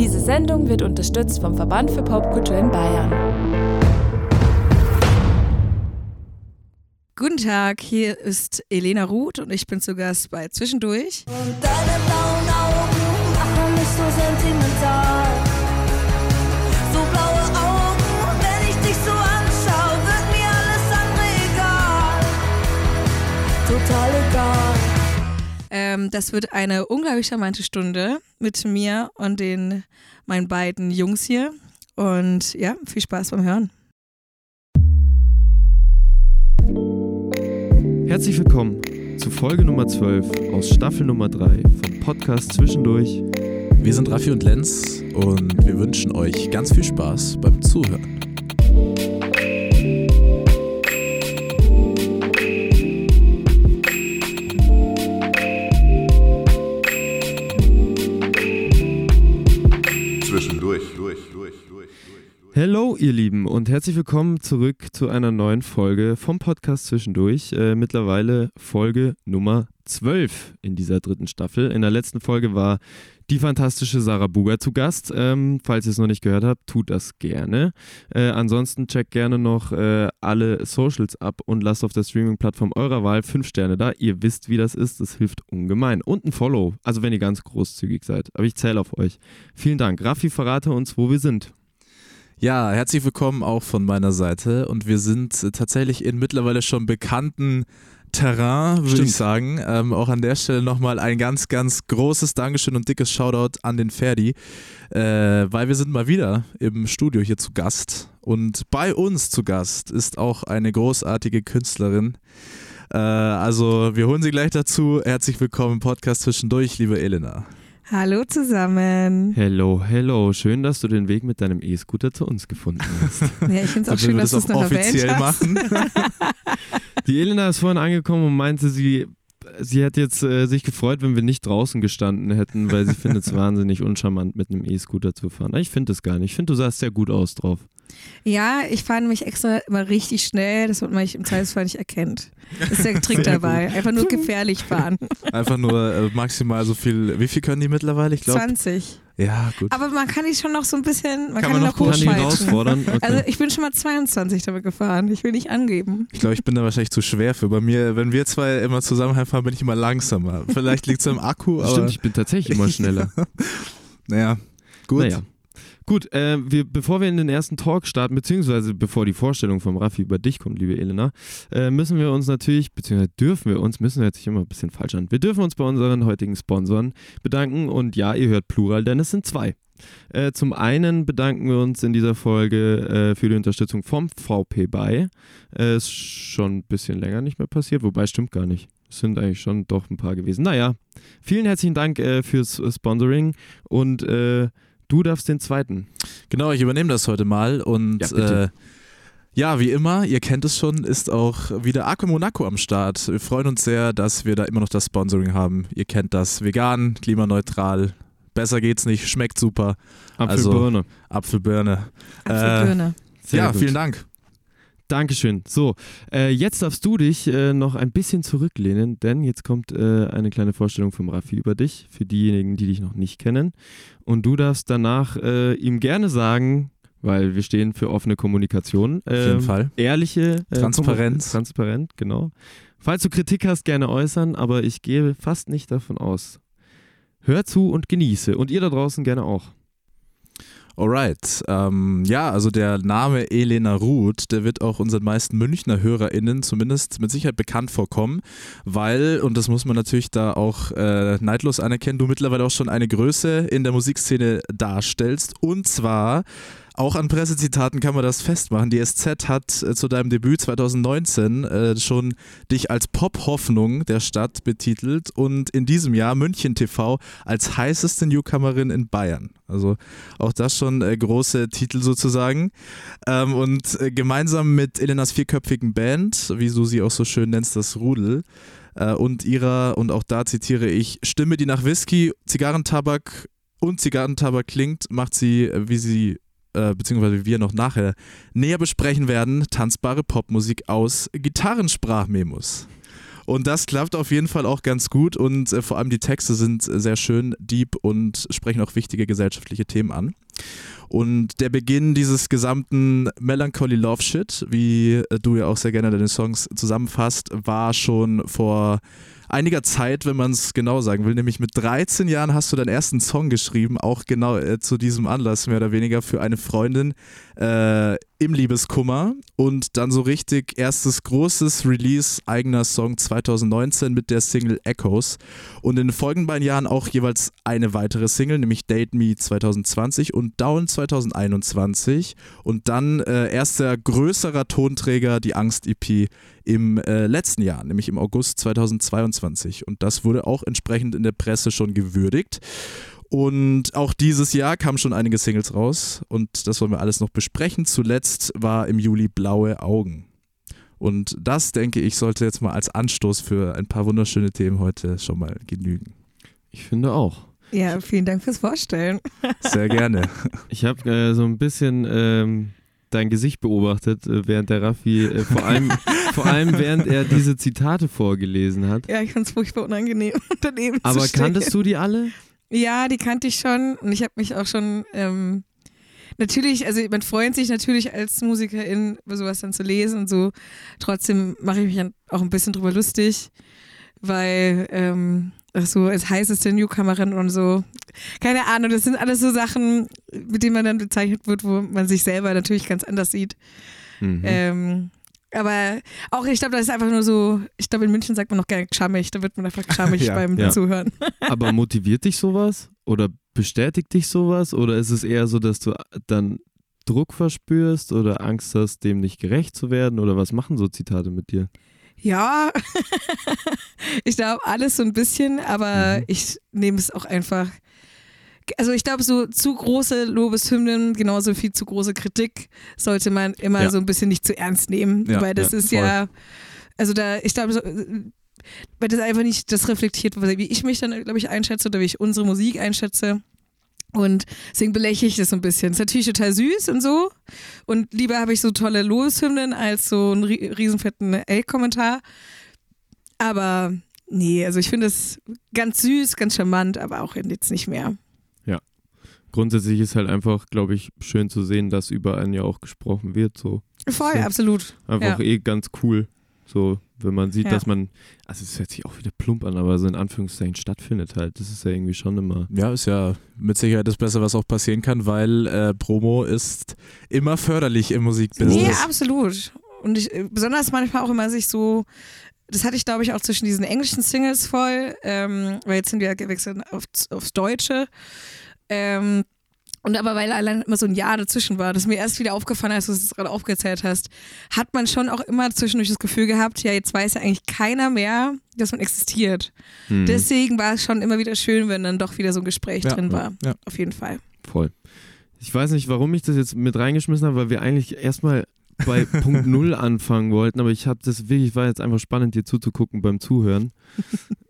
Diese Sendung wird unterstützt vom Verband für Popkultur in Bayern. Guten Tag, hier ist Elena Ruth und ich bin zu Gast bei Zwischendurch. Und deine blauen Augen machen mich so sentimental. So blaue Augen, wenn ich dich so anschaue, wird mir alles andere egal. Total egal. Ähm, das wird eine unglaublich charmante Stunde mit mir und den meinen beiden Jungs hier. Und ja, viel Spaß beim Hören. Herzlich willkommen zu Folge Nummer 12 aus Staffel Nummer 3 vom Podcast Zwischendurch. Wir sind Raffi und Lenz und wir wünschen euch ganz viel Spaß beim Zuhören. Hello, ihr Lieben, und herzlich willkommen zurück zu einer neuen Folge vom Podcast Zwischendurch. Äh, mittlerweile Folge Nummer 12 in dieser dritten Staffel. In der letzten Folge war die fantastische Sarah Buger zu Gast. Ähm, falls ihr es noch nicht gehört habt, tut das gerne. Äh, ansonsten checkt gerne noch äh, alle Socials ab und lasst auf der Streaming-Plattform eurer Wahl 5 Sterne da. Ihr wisst, wie das ist. Das hilft ungemein. Und ein Follow, also wenn ihr ganz großzügig seid. Aber ich zähle auf euch. Vielen Dank. Raffi, verrate uns, wo wir sind. Ja, herzlich willkommen auch von meiner Seite und wir sind äh, tatsächlich in mittlerweile schon bekannten Terrain, würde ich sagen. Ähm, auch an der Stelle nochmal ein ganz, ganz großes Dankeschön und dickes Shoutout an den Ferdi, äh, weil wir sind mal wieder im Studio hier zu Gast und bei uns zu Gast ist auch eine großartige Künstlerin. Äh, also wir holen sie gleich dazu. Herzlich willkommen im Podcast zwischendurch, liebe Elena. Hallo zusammen. Hello, hello. Schön, dass du den Weg mit deinem E-Scooter zu uns gefunden hast. Ja, ich finde es auch schön, dass du es noch offiziell erwähnt hast. machen? Die Elena ist vorhin angekommen und meinte, sie, sie hätte jetzt äh, sich gefreut, wenn wir nicht draußen gestanden hätten, weil sie findet es wahnsinnig uncharmant, mit einem E-Scooter zu fahren. Ich finde es gar nicht. Ich finde, du sahst sehr gut aus drauf. Ja, ich fahre nämlich extra immer richtig schnell, dass man mich im Zweifelsfall nicht erkennt. Das ist der Trick dabei. Einfach nur gefährlich fahren. Einfach nur äh, maximal so viel. Wie viel können die mittlerweile? Ich glaube. 20. Ja, gut. Aber man kann die schon noch so ein bisschen, man Kann kann, man noch noch gut- herausfordern? Okay. Also ich bin schon mal 22 damit gefahren. Ich will nicht angeben. Ich glaube, ich bin da wahrscheinlich zu schwer für. Bei mir, wenn wir zwei immer zusammen heimfahren, bin ich immer langsamer. Vielleicht liegt es am Akku, aber. Stimmt, ich bin tatsächlich immer schneller. Naja, gut. Naja. Gut, äh, wir, bevor wir in den ersten Talk starten, beziehungsweise bevor die Vorstellung vom Raffi über dich kommt, liebe Elena, äh, müssen wir uns natürlich, beziehungsweise dürfen wir uns, müssen hört sich immer ein bisschen falsch an, wir dürfen uns bei unseren heutigen Sponsoren bedanken und ja, ihr hört Plural, denn es sind zwei. Äh, zum einen bedanken wir uns in dieser Folge äh, für die Unterstützung vom VP bei. Äh, ist schon ein bisschen länger nicht mehr passiert, wobei stimmt gar nicht. Es sind eigentlich schon doch ein paar gewesen. Naja, vielen herzlichen Dank äh, fürs Sponsoring und äh, du darfst den zweiten. Genau, ich übernehme das heute mal und Ja, bitte. äh, ja, wie immer, ihr kennt es schon, ist auch wieder Aqua Monaco am Start. Wir freuen uns sehr, dass wir da immer noch das Sponsoring haben. Ihr kennt das, vegan, klimaneutral, besser geht's nicht, schmeckt super, Also, Apfelbirne. Apfelbirne. Apfelbirne. Sehr ja, gut. vielen Dank. Dankeschön. So, äh, jetzt darfst du dich äh, noch ein bisschen zurücklehnen, denn jetzt kommt äh, eine kleine Vorstellung vom Raffi über dich, für diejenigen, die dich noch nicht kennen. Und du darfst danach äh, ihm gerne sagen, weil wir stehen für offene Kommunikation. Auf jeden ähm, Fall. Ehrliche äh, Transparenz. Transparent, genau. Falls du Kritik hast, gerne äußern, aber ich gehe fast nicht davon aus. Hör zu und genieße. Und ihr da draußen gerne auch. Alright. Ähm, ja, also der Name Elena Ruth, der wird auch unseren meisten Münchner HörerInnen zumindest mit Sicherheit bekannt vorkommen, weil, und das muss man natürlich da auch äh, neidlos anerkennen, du mittlerweile auch schon eine Größe in der Musikszene darstellst. Und zwar auch an Pressezitaten kann man das festmachen. Die SZ hat äh, zu deinem Debüt 2019 äh, schon dich als Pop-Hoffnung der Stadt betitelt und in diesem Jahr München TV als heißeste Newcomerin in Bayern. Also auch das schon äh, große Titel sozusagen. Ähm, und äh, gemeinsam mit Elenas vierköpfigen Band, wie du sie auch so schön nennst, das Rudel, äh, und ihrer, und auch da zitiere ich, Stimme, die nach Whisky, Zigarrentabak und Zigarrentabak klingt, macht sie, äh, wie sie äh, beziehungsweise wir noch nachher näher besprechen werden, tanzbare Popmusik aus Gitarrensprachmemos. Und das klappt auf jeden Fall auch ganz gut und äh, vor allem die Texte sind sehr schön, deep und sprechen auch wichtige gesellschaftliche Themen an. Und der Beginn dieses gesamten Melancholy Love Shit, wie äh, du ja auch sehr gerne deine Songs zusammenfasst, war schon vor einiger Zeit, wenn man es genau sagen will. Nämlich mit 13 Jahren hast du deinen ersten Song geschrieben, auch genau äh, zu diesem Anlass, mehr oder weniger für eine Freundin äh, im Liebeskummer. Und dann so richtig erstes großes Release eigener Song 2019 mit der Single Echoes. Und in den folgenden beiden Jahren auch jeweils eine weitere Single, nämlich Date Me 2020 und Down 2021. Und dann äh, erster größerer Tonträger, die Angst-EP im äh, letzten Jahr, nämlich im August 2022. Und das wurde auch entsprechend in der Presse schon gewürdigt. Und auch dieses Jahr kamen schon einige Singles raus und das wollen wir alles noch besprechen. Zuletzt war im Juli Blaue Augen. Und das, denke ich, sollte jetzt mal als Anstoß für ein paar wunderschöne Themen heute schon mal genügen. Ich finde auch. Ja, vielen Dank fürs Vorstellen. Sehr gerne. Ich habe äh, so ein bisschen ähm, dein Gesicht beobachtet, äh, während der Raffi, äh, vor, allem, vor allem während er diese Zitate vorgelesen hat. Ja, ich fand es furchtbar unangenehm, daneben Aber zu stehen. kanntest du die alle? Ja, die kannte ich schon und ich habe mich auch schon ähm, natürlich, also man freut sich natürlich als Musikerin sowas dann zu lesen und so. Trotzdem mache ich mich auch ein bisschen drüber lustig, weil ähm, ach so als heißeste Newcomerin und so. Keine Ahnung, das sind alles so Sachen, mit denen man dann bezeichnet wird, wo man sich selber natürlich ganz anders sieht. Mhm. Ähm, aber auch, ich glaube, das ist einfach nur so, ich glaube, in München sagt man noch gerne schamig, da wird man einfach schamig Ja, beim ja. Zuhören. Aber motiviert dich sowas? Oder bestätigt dich sowas? Oder ist es eher so, dass du dann Druck verspürst oder Angst hast, dem nicht gerecht zu werden? Oder was machen so Zitate mit dir? Ja, ich glaube alles so ein bisschen, aber Mhm. ich nehme es auch einfach. Also ich glaube, so zu große Lobeshymnen, genauso viel zu große Kritik sollte man immer Ja. so ein bisschen nicht zu ernst nehmen, Ja, weil das ja, ist ja, also da, ich glaube, so, weil das einfach nicht das reflektiert, wie ich mich dann, glaube ich, einschätze oder wie ich unsere Musik einschätze. Und deswegen belächle ich das so ein bisschen. Ist natürlich total süß und so. Und lieber habe ich so tolle Lobeshymnen als so einen ri- riesenfetten L-Kommentar. Aber nee, also ich finde es ganz süß, ganz charmant, aber auch jetzt nicht mehr. Grundsätzlich ist halt einfach, glaube ich, schön zu sehen, dass über einen ja auch gesprochen wird. So Voll, Ja. absolut. einfach Ja. eh ganz cool. So, wenn man sieht, Ja. dass man, also es hört sich auch wieder plump an, aber so in Anführungszeichen stattfindet halt. Das ist ja irgendwie schon immer. Ja, ist ja mit Sicherheit das Beste, was auch passieren kann, weil äh, Promo ist immer förderlich im Nee, Musikbusiness. absolut. Und ich, äh, besonders manchmal auch immer sich so, das hatte ich glaube ich auch zwischen diesen englischen Singles voll, ähm, weil jetzt sind wir ja gewechselt auf, aufs Deutsche. Ähm, und aber weil allein immer so ein Jahr dazwischen war, das mir erst wieder aufgefallen, als du es gerade aufgezählt hast, hat man schon auch immer zwischendurch das Gefühl gehabt, ja, jetzt weiß ja eigentlich keiner mehr, dass man existiert. Hm, Deswegen war es schon immer wieder schön, wenn dann doch wieder so ein Gespräch Ja, drin war. ja. Auf jeden Fall. voll. Ich weiß nicht, warum ich das jetzt mit reingeschmissen habe, weil wir eigentlich erstmal bei Punkt Null anfangen wollten, aber ich habe das wirklich, war jetzt einfach spannend, dir zuzugucken beim Zuhören.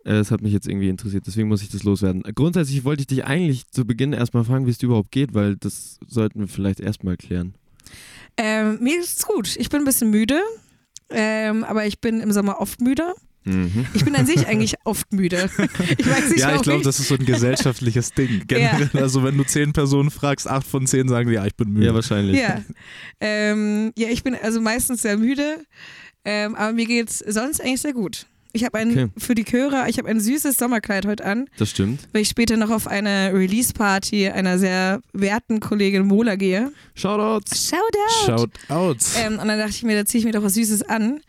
Äh, Das hat mich jetzt irgendwie interessiert, deswegen muss ich das loswerden. Grundsätzlich wollte ich dich eigentlich zu Beginn erstmal fragen, wie es dir überhaupt geht, weil das sollten wir vielleicht erstmal klären. Ähm, mir ist gut. Ich bin ein bisschen müde, ähm, aber ich bin im Sommer oft müde. Mhm. Ich bin an sich eigentlich oft müde. Ich weiß nicht, Ja, ich glaube, das ist so ein gesellschaftliches Ding. Generell, also wenn du zehn Personen fragst, acht von zehn sagen, ja, ich bin müde. Ja, wahrscheinlich. Ja. Ähm, ja, ich bin also meistens sehr müde, ähm, aber mir geht's sonst eigentlich sehr gut. Ich habe ein Okay. für die Chöre, ich habe ein süßes Sommerkleid heute an, Das stimmt. weil ich später noch auf eine Release-Party einer sehr werten Kollegin Mola gehe. Shoutouts! Shoutout! Shout out. Ähm, und dann dachte ich mir, da ziehe ich mir doch was Süßes an.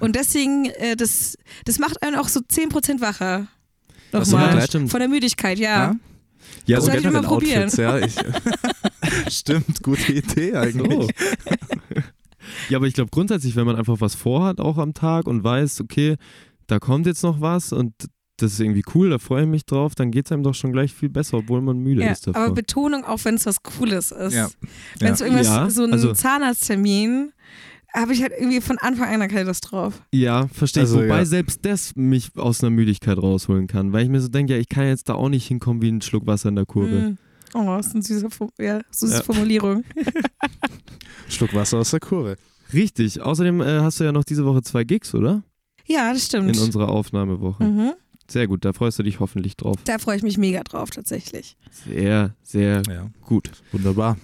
Und deswegen, äh, das, das macht einen auch so 10% wacher. Nochmal. Stimmt. Von der Müdigkeit, ja. Ja, Soll so ich mal generell probieren? Outfits, ja. Ich, stimmt, gute Idee eigentlich. So. ja, aber ich glaube grundsätzlich, wenn man einfach was vorhat, auch am Tag und weiß, okay, da kommt jetzt noch was und das ist irgendwie cool, da freue ich mich drauf, dann geht es einem doch schon gleich viel besser, obwohl man müde Ja, ist davor. aber Betonung auch, wenn es was Cooles ist. Ja. Wenn es irgendwas, Ja, so ein also- Zahnarzttermin, habe ich halt irgendwie von Anfang an keine Lust drauf. ja, verstehe ich. Also, Wobei ja. selbst das mich aus einer Müdigkeit rausholen kann, weil ich mir so denke, ja, ich kann jetzt da auch nicht hinkommen wie ein Schluck Wasser in der Kurve. Mm. Oh, das ist eine süße, ja, süße Ja. Formulierung. Schluck Wasser aus der Kurve. Richtig. Außerdem äh, hast du ja noch diese Woche zwei Gigs, oder? Ja, das stimmt. in unserer Aufnahmewoche. mhm. Sehr gut, da freust du dich hoffentlich drauf. Da freue ich mich mega drauf, tatsächlich. Sehr, sehr Ja, gut. wunderbar.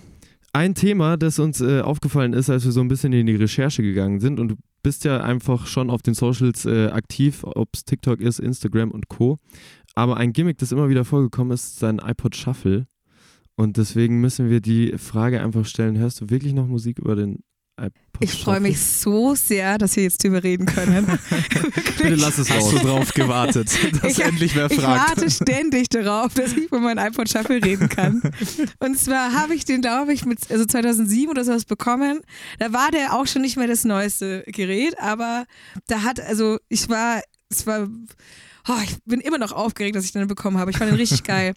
Ein Thema, das uns äh, aufgefallen ist, als wir so ein bisschen in die Recherche gegangen sind und du bist ja einfach schon auf den Socials äh, aktiv, ob es TikTok ist, Instagram und Co. Aber ein Gimmick, das immer wieder vorgekommen ist, ist dein iPod Shuffle. Und deswegen müssen wir die Frage einfach stellen, hörst du wirklich noch Musik über den Ich freue mich so sehr, dass wir jetzt drüber reden können. Bitte lass es Hast raus. du drauf gewartet, dass Ich- endlich wer Ich fragt? warte ständig darauf, dass ich über meinen iPod Shuffle reden kann. Und zwar habe ich den, glaube ich, mit also 2007 oder sowas bekommen. Da war der auch schon nicht mehr das neueste Gerät, aber da hat, also ich war, es war, oh, ich bin immer noch aufgeregt, dass ich den bekommen habe. Ich fand den richtig geil.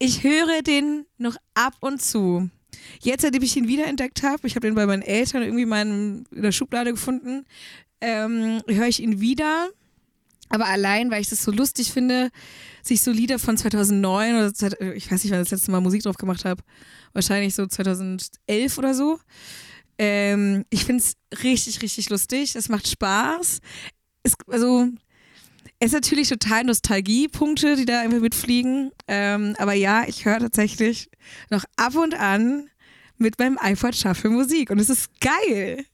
Ich höre den noch ab und zu. Jetzt, seitdem ich ihn wiederentdeckt habe, ich habe den bei meinen Eltern irgendwie in, meinem, in der Schublade gefunden, ähm, höre ich ihn wieder. Aber allein, weil ich das so lustig finde, sich so Lieder von 2009 oder zweit- ich weiß nicht, wann ich das letzte Mal Musik drauf gemacht habe, wahrscheinlich so 2011 oder so. Ähm, ich finde es richtig, richtig lustig. Es macht Spaß. Es, also, ist natürlich total Nostalgiepunkte, die da einfach mitfliegen. Ähm, aber ja, ich höre tatsächlich noch ab und an mit meinem iPod Shuffle Musik und es ist geil.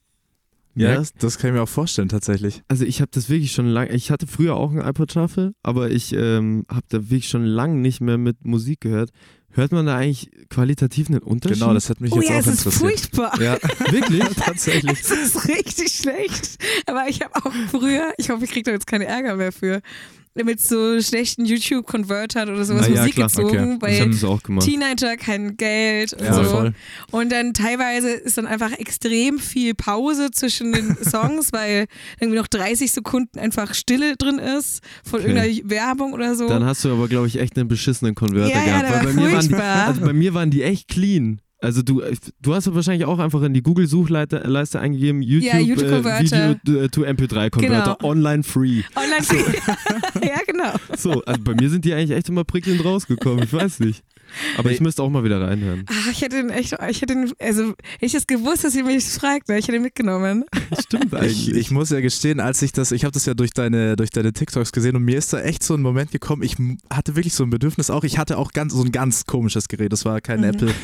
Ja, Ja. das, das kann ich mir auch vorstellen, tatsächlich. Also ich habe das wirklich schon lange, ich hatte früher auch ein iPod Shuffle, aber ich ähm, habe da wirklich schon lange nicht mehr mit Musik gehört. Hört man da eigentlich qualitativ einen Unterschied? Genau, das hat mich Oh jetzt ja, auch es ist interessiert. furchtbar. Ja, Wirklich? tatsächlich. Es ist richtig schlecht. Aber ich habe auch früher, ich hoffe, ich kriege da jetzt keinen Ärger mehr für, mit so schlechten YouTube-Convertern oder sowas ja, Musik klar, gezogen, okay. Weil. Teenager kein Geld und Ja, so. voll. Und dann teilweise ist dann einfach extrem viel Pause zwischen den Songs, weil irgendwie noch 30 Sekunden einfach Stille drin ist von Okay. irgendeiner Werbung oder so. Dann hast du aber, glaube ich, echt einen beschissenen Konverter Ja, ja, gehabt. war bei mir, die, also bei mir waren die echt clean. Also du, du hast wahrscheinlich auch einfach in die Google-Suchleiste Leiste eingegeben, YouTube, Ja, YouTube-Converter. äh, Video to MP3-Converter, Genau. online free. Online ja, genau. So, also bei mir sind die eigentlich echt immer prickelnd rausgekommen, ich weiß nicht. Aber ich müsste auch mal wieder reinhören. Ach, ich hätte den echt, ich hätte den, also hätte ich das gewusst, dass ihr mich fragt, ne? ich hätte ihn mitgenommen. Stimmt eigentlich. Ich, ich muss ja gestehen, als ich das, ich habe das ja durch deine, durch deine TikToks gesehen und mir ist da echt so ein Moment gekommen, ich hatte wirklich so ein Bedürfnis auch, ich hatte auch ganz, so ein ganz komisches Gerät, das war kein Mhm. Apple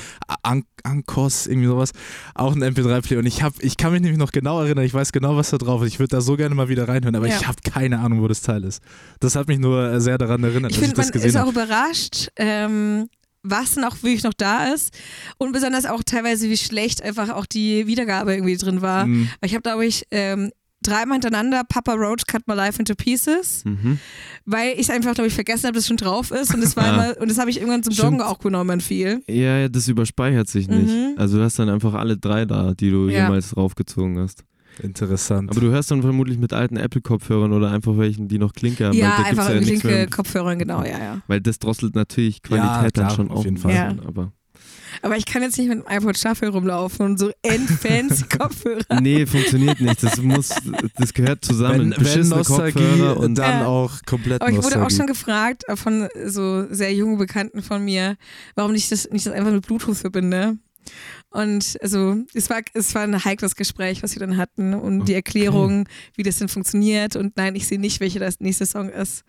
An Ankos, irgendwie sowas, auch ein MP3-Player und ich habe, ich kann mich nämlich noch genau erinnern, ich weiß genau, was da drauf ist, ich würde da so gerne mal wieder reinhören, aber Ja. ich habe keine Ahnung, wo das Teil ist. Das hat mich nur äh, sehr daran erinnert, Ich dass ich finde, das man gesehen ist auch habe. überrascht, ähm, was dann auch wirklich noch da ist und besonders auch teilweise, wie schlecht einfach auch die Wiedergabe irgendwie drin war. Mhm. Ich habe, glaube ich, ähm, dreimal hintereinander Papa Roach Cut My Life into Pieces, Mhm. weil ich einfach, glaube ich, vergessen habe, dass es schon drauf ist und das war Ah. immer, und das habe ich irgendwann zum. Joggen auch genommen viel. Ja, ja, das überspeichert sich nicht. Mhm. Also du hast dann einfach alle drei da, die du Ja. jemals raufgezogen hast. Interessant. Aber du hörst dann vermutlich mit alten Apple-Kopfhörern oder einfach welchen, die noch Klinke haben. ja, einfach ja Kopfhörer, genau, ja, ja. Weil das drosselt natürlich Qualität Ja, klar, dann schon auf jeden Fall. Ja. Aber Aber ich kann jetzt nicht mit einem iPod Shuffle rumlaufen und so endfancy Kopfhörer. nee, funktioniert nicht. Das muss, das gehört zusammen. wenn, wenn Beschissene Nostalgie, Kopfhörer und dann Ja. auch komplett Aber ich wurde auch schon gefragt von so sehr jungen Bekannten von mir, warum ich das nicht das einfach mit Bluetooth verbinde. Und also es war, es war ein heikles Gespräch, was wir dann hatten und die Okay. Erklärung, wie das denn funktioniert. Und nein, ich sehe nicht, welcher das nächste Song ist.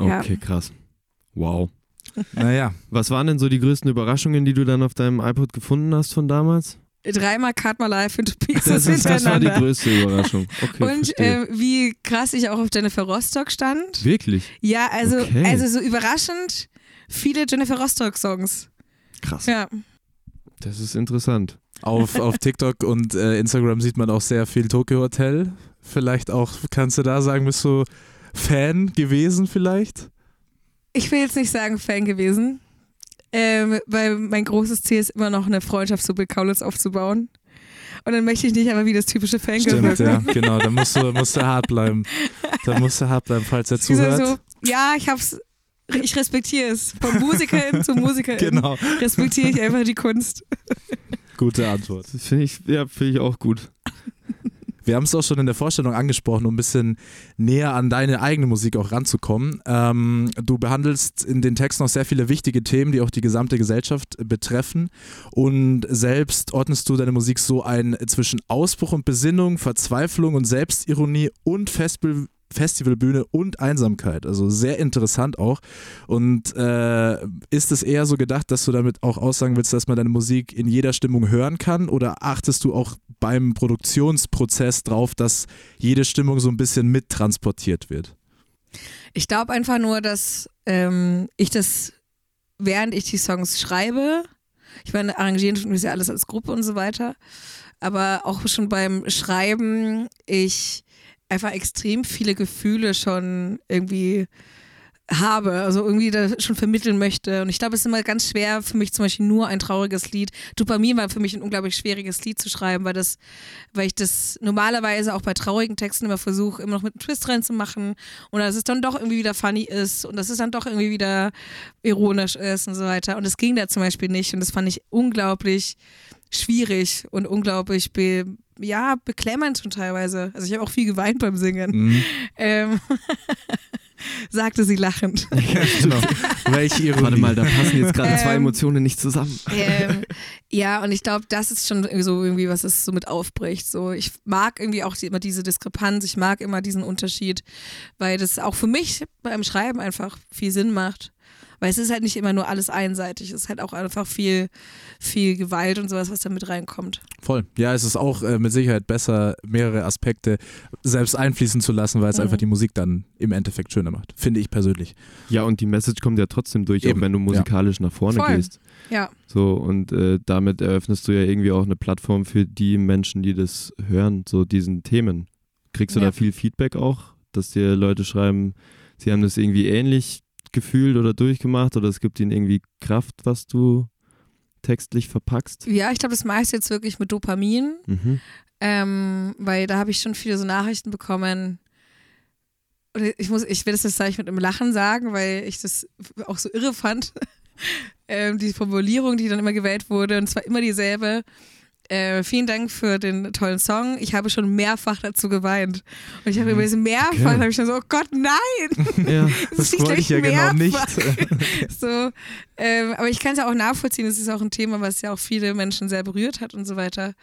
Ja. Okay, krass. Wow. Naja, Was waren denn so die größten Überraschungen, die du dann auf deinem iPod gefunden hast von damals? Dreimal Cut My Life into Pieces Das, ist, das war die größte Überraschung. Okay, und äh, wie krass ich auch auf Jennifer Rostock stand. Wirklich? Ja, also, Okay. also so überraschend viele Jennifer Rostock-Songs. Krass. Ja. Das ist interessant. auf, auf TikTok und äh, Instagram sieht man auch sehr viel Tokyo Hotel. Vielleicht auch, kannst du da sagen, bist du Fan gewesen vielleicht? Ich will jetzt nicht sagen Fan gewesen, ähm, weil mein großes Ziel ist immer noch eine Freundschaft zu Bill Kaulitz aufzubauen. Und dann möchte ich nicht einfach wie das typische Fan Stimmt, ja, genau. Da musst du, musst du hart bleiben. Da musst du hart bleiben, falls er zuhört. So, ja, ich hab's, ich respektiere es. Von Musikerin zu Musikerin Genau, respektiere ich einfach die Kunst. gute Antwort. Finde ich, ja, finde ich auch gut. Wir haben es auch schon in der Vorstellung angesprochen, um ein bisschen näher an deine eigene Musik auch ranzukommen. Ähm, du behandelst in den Texten auch sehr viele wichtige Themen, die auch die gesamte Gesellschaft betreffen. Und selbst ordnest du deine Musik so ein zwischen Ausbruch und Besinnung, Verzweiflung und Selbstironie und Festbe Festivalbühne und Einsamkeit. Also sehr interessant auch. Und äh, ist es eher so gedacht, dass du damit auch aussagen willst, dass man deine Musik in jeder Stimmung hören kann? Oder achtest du auch beim Produktionsprozess drauf, dass jede Stimmung so ein bisschen mittransportiert wird? Ich glaube einfach nur, dass ähm, ich das, während ich die Songs schreibe, ich meine, arrangieren tun wir es ja alles als Gruppe und so weiter, aber auch schon beim Schreiben, ich einfach extrem viele Gefühle schon irgendwie habe, also irgendwie da schon vermitteln möchte. Und ich glaube, es ist immer ganz schwer für mich zum Beispiel nur ein trauriges Lied. Dopamin war für mich ein unglaublich schwieriges Lied zu schreiben, weil das, weil ich das normalerweise auch bei traurigen Texten immer versuche, immer noch mit einem Twist reinzumachen und dass es dann doch irgendwie wieder funny ist und dass es dann doch irgendwie wieder ironisch ist und so weiter. Und das ging da zum Beispiel nicht und das fand ich unglaublich schwierig und unglaublich be ja, beklemmend schon teilweise. Also ich habe auch viel geweint beim Singen. Mhm. Ähm, sagte sie lachend. Ja, genau. Welche Ironie. Warte mal, da passen jetzt gerade zwei Ähm, Emotionen nicht zusammen. ähm, ja, und ich glaube, das ist schon so irgendwie, was es so mit aufbricht. So, ich mag irgendwie auch die, immer diese Diskrepanz, ich mag immer diesen Unterschied, weil das auch für mich beim Schreiben einfach viel Sinn macht. Weil es ist halt nicht immer nur alles einseitig, es ist halt auch einfach viel, viel Gewalt und sowas, was da mit reinkommt. Voll. Ja, es ist auch äh, mit Sicherheit besser, mehrere Aspekte selbst einfließen zu lassen, weil es Mhm. einfach die Musik dann im Endeffekt schöner macht. Finde ich persönlich. Ja, und die Message kommt ja trotzdem durch, Eben, auch wenn du musikalisch nach vorne Voll. gehst. Ja, So, und äh, damit eröffnest du ja irgendwie auch eine Plattform für die Menschen, die das hören, so diesen Themen. Kriegst du Ja. da viel Feedback auch, dass dir Leute schreiben, sie haben das irgendwie ähnlich gefühlt oder durchgemacht oder es gibt ihnen irgendwie Kraft, was du textlich verpackst? ja ich glaube, das meiste jetzt wirklich mit Dopamin. Mhm. Ähm, weil da habe ich schon viele so Nachrichten bekommen. Und ich muss, ich will das jetzt gleich mit einem Lachen sagen, weil ich das auch so irre fand. ähm, die Formulierung, die dann immer gewählt wurde, und zwar immer dieselbe. Äh, vielen Dank für den tollen Song. Ich habe schon mehrfach dazu geweint. Und ich habe über diesen mehrfach, Okay. habe ich dann so, oh Gott, nein! Ja. Das wollte ich ja genau nicht. so, ähm, aber ich kann es ja auch nachvollziehen, es ist auch ein Thema, was ja auch viele Menschen sehr berührt hat und so weiter.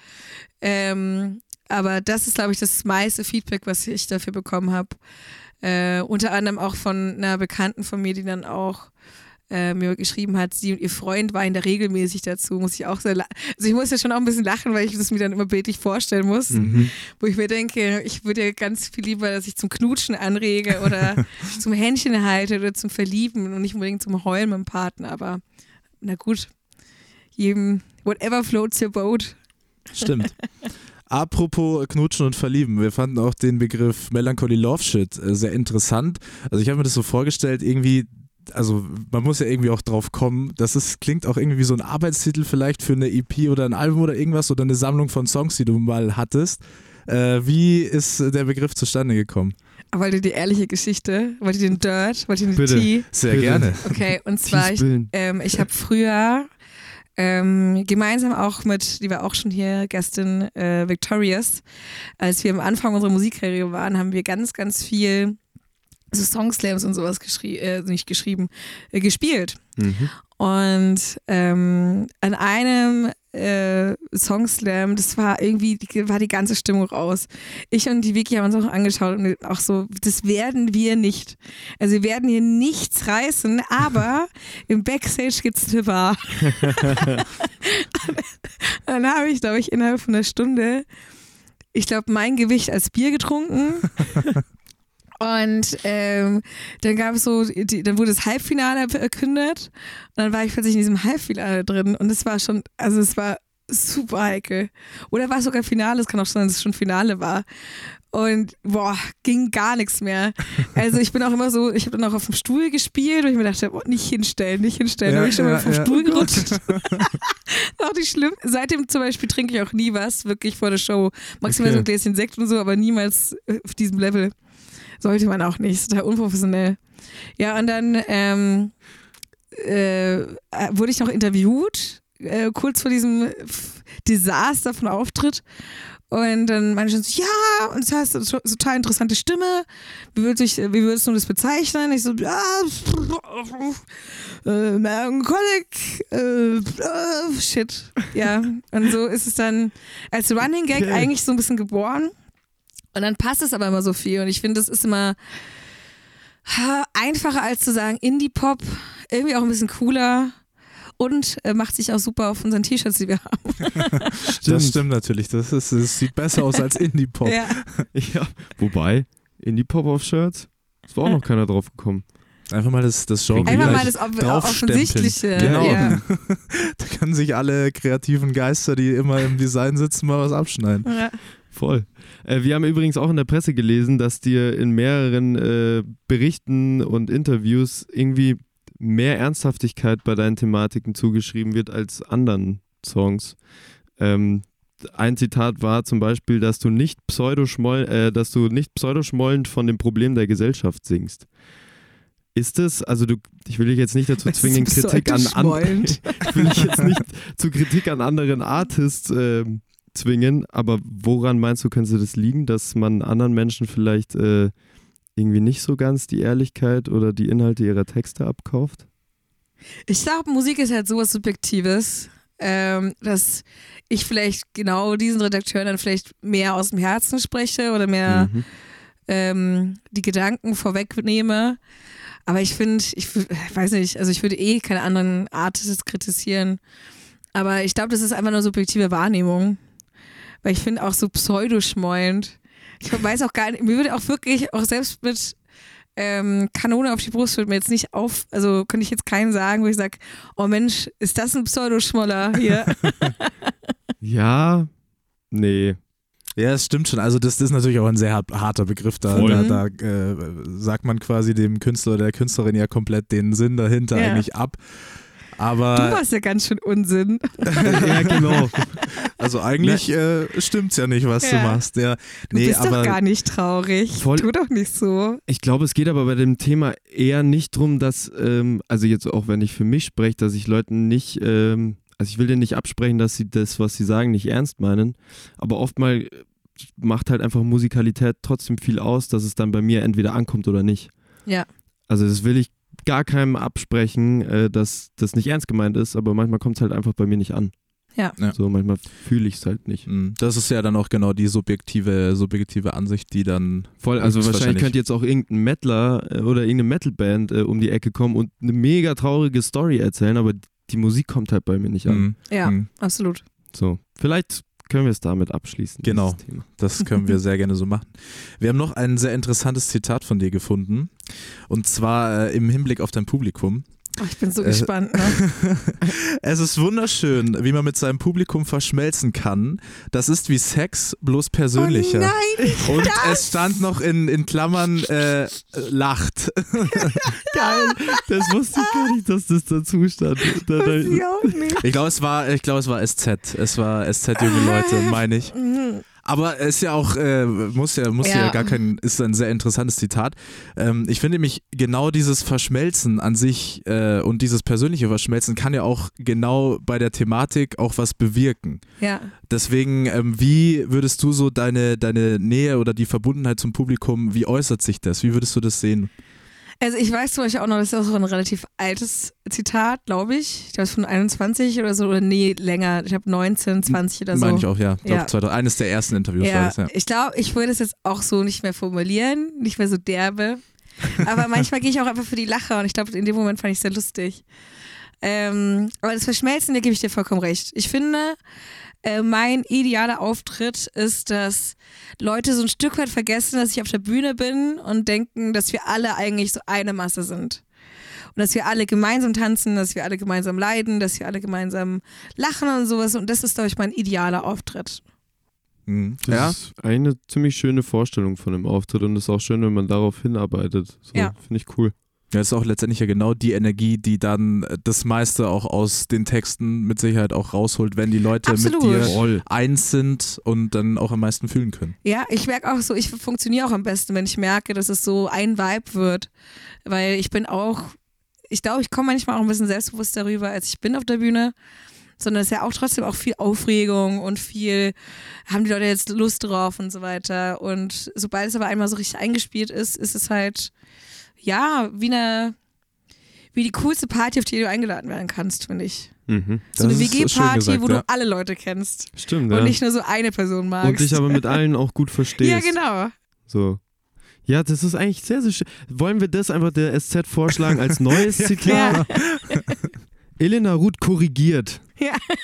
Ähm, aber das ist, glaube ich, das meiste Feedback, was ich dafür bekommen habe. Äh, unter anderem auch von einer Bekannten von mir, die dann auch äh, mir geschrieben hat, sie und ihr Freund weinen da regelmäßig dazu, muss ich auch sehr, also ich muss ja schon auch ein bisschen lachen, weil ich das mir dann immer bildlich vorstellen muss, Mhm. wo ich mir denke, ich würde ja ganz viel lieber, dass ich zum Knutschen anrege oder zum Händchen halte oder zum Verlieben und nicht unbedingt zum Heulen mit dem Partner, aber na gut, jedem, whatever floats your boat. Stimmt. Apropos Knutschen und Verlieben, wir fanden auch den Begriff Melancholy Love Shit äh, sehr interessant. Also ich habe mir das so vorgestellt, irgendwie, also man muss ja irgendwie auch drauf kommen, dass es klingt auch irgendwie wie so ein Arbeitstitel vielleicht für eine EP oder ein Album oder irgendwas oder eine Sammlung von Songs, die du mal hattest. Äh, wie ist der Begriff zustande gekommen? Wollt ihr die ehrliche Geschichte? Wollt ihr den Dirt? Wollt ihr den Bitte. Tea? Sehr Bitte. gerne. Okay, und zwar, ich, ähm, ich habe früher ähm, gemeinsam auch mit, die war auch schon hier, Gästin äh, Victorious, als wir am Anfang unserer Musikkarriere waren, haben wir ganz, ganz viel so Songslams und sowas geschrie äh, nicht geschrieben, äh, gespielt. Mhm. Und ähm, an einem äh, Songslam, das war irgendwie, die, war die ganze Stimmung raus. Ich und die Vicky haben uns auch angeschaut und auch so, das werden wir nicht. Also wir werden hier nichts reißen, aber im Backstage gibt es eine Bar. dann habe ich, glaube ich, innerhalb von einer Stunde, ich glaube, mein Gewicht als Bier getrunken. Und ähm, dann gab es so, die, dann wurde das Halbfinale verkündet und dann war ich plötzlich in diesem Halbfinale drin und es war schon, also es war super heikel. Oder war es sogar Finale, es kann auch sein, dass es schon Finale war. Und boah, ging gar nichts mehr. Also ich bin auch immer so, ich habe dann auch auf dem Stuhl gespielt und ich mir dachte, boah, nicht hinstellen, nicht hinstellen. Ja, da bin ich schon ja, mal vom ja. Stuhl gerutscht. auch nicht schlimm. Seitdem zum Beispiel trinke ich auch nie was, wirklich vor der Show. Maximal Okay. so ein Gläschen Sekt und so, aber niemals äh, auf diesem Level. Sollte man auch nicht, ist total unprofessionell. Ja, und dann ähm, äh, äh, wurde ich noch interviewt, äh, kurz vor diesem Desaster von Auftritt. Und dann meinte ich so, ja, und das heißt, so total interessante Stimme. Wie würdest, du, wie würdest du das bezeichnen? Ich so, ja, äh, melancholic, äh, äh, shit. Ja, und so ist es dann als Running Gag Okay. eigentlich so ein bisschen geboren. Und dann passt es aber immer so viel. Und ich finde, das ist immer ha, einfacher als zu sagen Indie-Pop, irgendwie auch ein bisschen cooler und äh, macht sich auch super auf unseren T-Shirts, die wir haben. Das stimmt natürlich. Das, ist, das sieht besser aus als Indie-Pop. Ja. Ja, wobei, in die Pop-Off-Shirts ist auch noch keiner drauf gekommen. Einfach mal das, das Genre Einfach mal das. Offensichtliche. Genau. Ja. Da können sich alle kreativen Geister, die immer im Design sitzen, mal was abschneiden. Ja. Voll. Äh, wir haben übrigens auch in der Presse gelesen, dass dir in mehreren äh, Berichten und Interviews irgendwie mehr Ernsthaftigkeit bei deinen Thematiken zugeschrieben wird als anderen Songs. Ähm, ein Zitat war zum Beispiel, dass du nicht pseudoschmoll, äh, dass du nicht pseudoschmollend von dem Problem der Gesellschaft singst. Ist es, also du, ich will dich jetzt nicht dazu zwingen, Kritik an, an ich will dich jetzt nicht zu Kritik an anderen Artists ähm, zwingen, aber woran meinst du, könnte das liegen, dass man anderen Menschen vielleicht äh, irgendwie nicht so ganz die Ehrlichkeit oder die Inhalte ihrer Texte abkauft? Ich glaube, Musik ist halt sowas Subjektives, ähm, dass ich vielleicht genau diesen Redakteuren dann vielleicht mehr aus dem Herzen spreche oder mehr Mhm. ähm, die Gedanken vorwegnehme. Aber ich finde, ich wü- weiß nicht, also ich würde eh keine anderen Artists kritisieren. Aber ich glaube, das ist einfach nur subjektive Wahrnehmung. Weil ich finde auch so pseudoschmollend. Ich weiß auch gar nicht, mir würde auch wirklich, auch selbst mit ähm, Kanone auf die Brust würde mir jetzt nicht auf, also könnte ich jetzt keinen sagen, wo ich sage, oh Mensch, ist das ein Pseudoschmoller hier? Ja, nee. Ja, es stimmt schon. Also das, das ist natürlich auch ein sehr hart- harter Begriff. Da, Voll. da, da äh, sagt man quasi dem Künstler oder der Künstlerin ja komplett den Sinn dahinter Ja. eigentlich ab. Du Aber warst ja ganz schön Unsinn. ja, genau. also eigentlich äh, stimmt's ja nicht, was du Ja. machst. Ja, Du nee, bist aber doch gar nicht traurig. Voll- Tu doch nicht so. Ich glaube, es geht aber bei dem Thema eher nicht drum, dass, ähm, also jetzt auch wenn ich für mich spreche, dass ich Leuten nicht, ähm, also ich will denen nicht absprechen, dass sie das, was sie sagen, nicht ernst meinen, aber oftmal macht halt einfach Musikalität trotzdem viel aus, dass es dann bei mir entweder ankommt oder nicht. Ja. Also das will ich gar keinem absprechen, äh, dass das nicht ernst gemeint ist, aber manchmal kommt es halt einfach bei mir nicht an. Ja. Ja. So, manchmal fühle ich es halt nicht. mh, das ist ja dann auch genau die subjektive, subjektive Ansicht, die dann Voll, also wahrscheinlich wahrscheinlich- könnte jetzt auch irgendein Mettler äh, oder irgendeine Metalband äh, um die Ecke kommen und eine mega traurige Story erzählen, aber die Musik kommt halt bei mir nicht an. mh, Ja, mh, absolut. So, vielleicht können wir es damit abschließen. Genau. das können wir sehr gerne so machen. Wir haben noch ein sehr interessantes Zitat von dir gefunden. Und zwar äh, im Hinblick auf dein Publikum. Ich bin so Äh, gespannt. Ne? es ist wunderschön, wie man mit seinem Publikum verschmelzen kann. Das ist wie Sex, bloß persönlicher. Oh nein, Und es stand noch in, in Klammern äh, lacht. Geil, das wusste ich gar nicht, dass das dazu stand. Da, da, ich. Ich glaube, es war, ich glaube, es war SZ. Es war SZ junge Leute, meine ich. Aber es ist ja auch, äh, muss ja, muss ja. Ja. gar kein, ist ein sehr interessantes Zitat. Ähm, ich finde nämlich genau dieses Verschmelzen an sich äh, und dieses persönliche Verschmelzen kann ja auch genau bei der Thematik auch was bewirken. Ja. Deswegen, ähm, wie würdest du so deine, deine Nähe oder die Verbundenheit zum Publikum, wie äußert sich das? Wie würdest du das sehen? Also ich weiß zum Beispiel auch noch, das ist auch so ein relativ altes Zitat, glaube ich. Ich glaube, es ist von 21 oder so, oder nee, länger. Ich habe 19, 20 oder so. Meine ich auch, ja. Ich glaube, Ja. 2000 eines der ersten Interviews war Ja, das, ja. ich glaube, ich würde es jetzt auch so nicht mehr formulieren, nicht mehr so derbe. Aber manchmal gehe ich auch einfach für die Lacher und ich glaube, in dem Moment fand ich es sehr lustig. Ähm, aber das Verschmelzen, da gebe ich dir vollkommen recht. Ich finde, äh, mein idealer Auftritt ist, dass Leute so ein Stück weit vergessen, dass ich auf der Bühne bin und denken, dass wir alle eigentlich so eine Masse sind. Und dass wir alle gemeinsam tanzen, dass wir alle gemeinsam leiden, dass wir alle gemeinsam lachen und sowas. Und das ist, glaube ich, mein idealer Auftritt. Mhm. Das ja. ist eine ziemlich schöne Vorstellung von dem Auftritt und es ist auch schön, wenn man darauf hinarbeitet. So, Ja. Finde ich cool. Ja, das ist auch letztendlich ja genau die Energie, die dann äh, das meiste auch aus den Texten mit Sicherheit auch rausholt, wenn die Leute Absolut. mit dir Voll. eins sind und dann auch am meisten fühlen können. Ja, ich merke auch so, ich funktioniere auch am besten, wenn ich merke, dass es so ein Vibe wird. Weil ich bin auch, ich glaube, ich komme manchmal auch ein bisschen selbstbewusst darüber, als ich bin auf der Bühne. Sondern es ist ja auch trotzdem auch viel Aufregung und viel, haben die Leute jetzt Lust drauf und so weiter. Und sobald es aber einmal so richtig eingespielt ist, ist es halt, ja, wie eine, wie die coolste Party, auf die du eingeladen werden kannst, finde ich. Mhm. So eine WG-Party, wo ja. du alle Leute kennst Stimmt, und ja. nicht nur so eine Person magst. Und dich aber mit allen auch gut verstehst. Ja, genau. So. Ja, das ist eigentlich sehr, sehr schön. Wollen wir das einfach der SZ vorschlagen als neues Zitat? Elena Ruth korrigiert.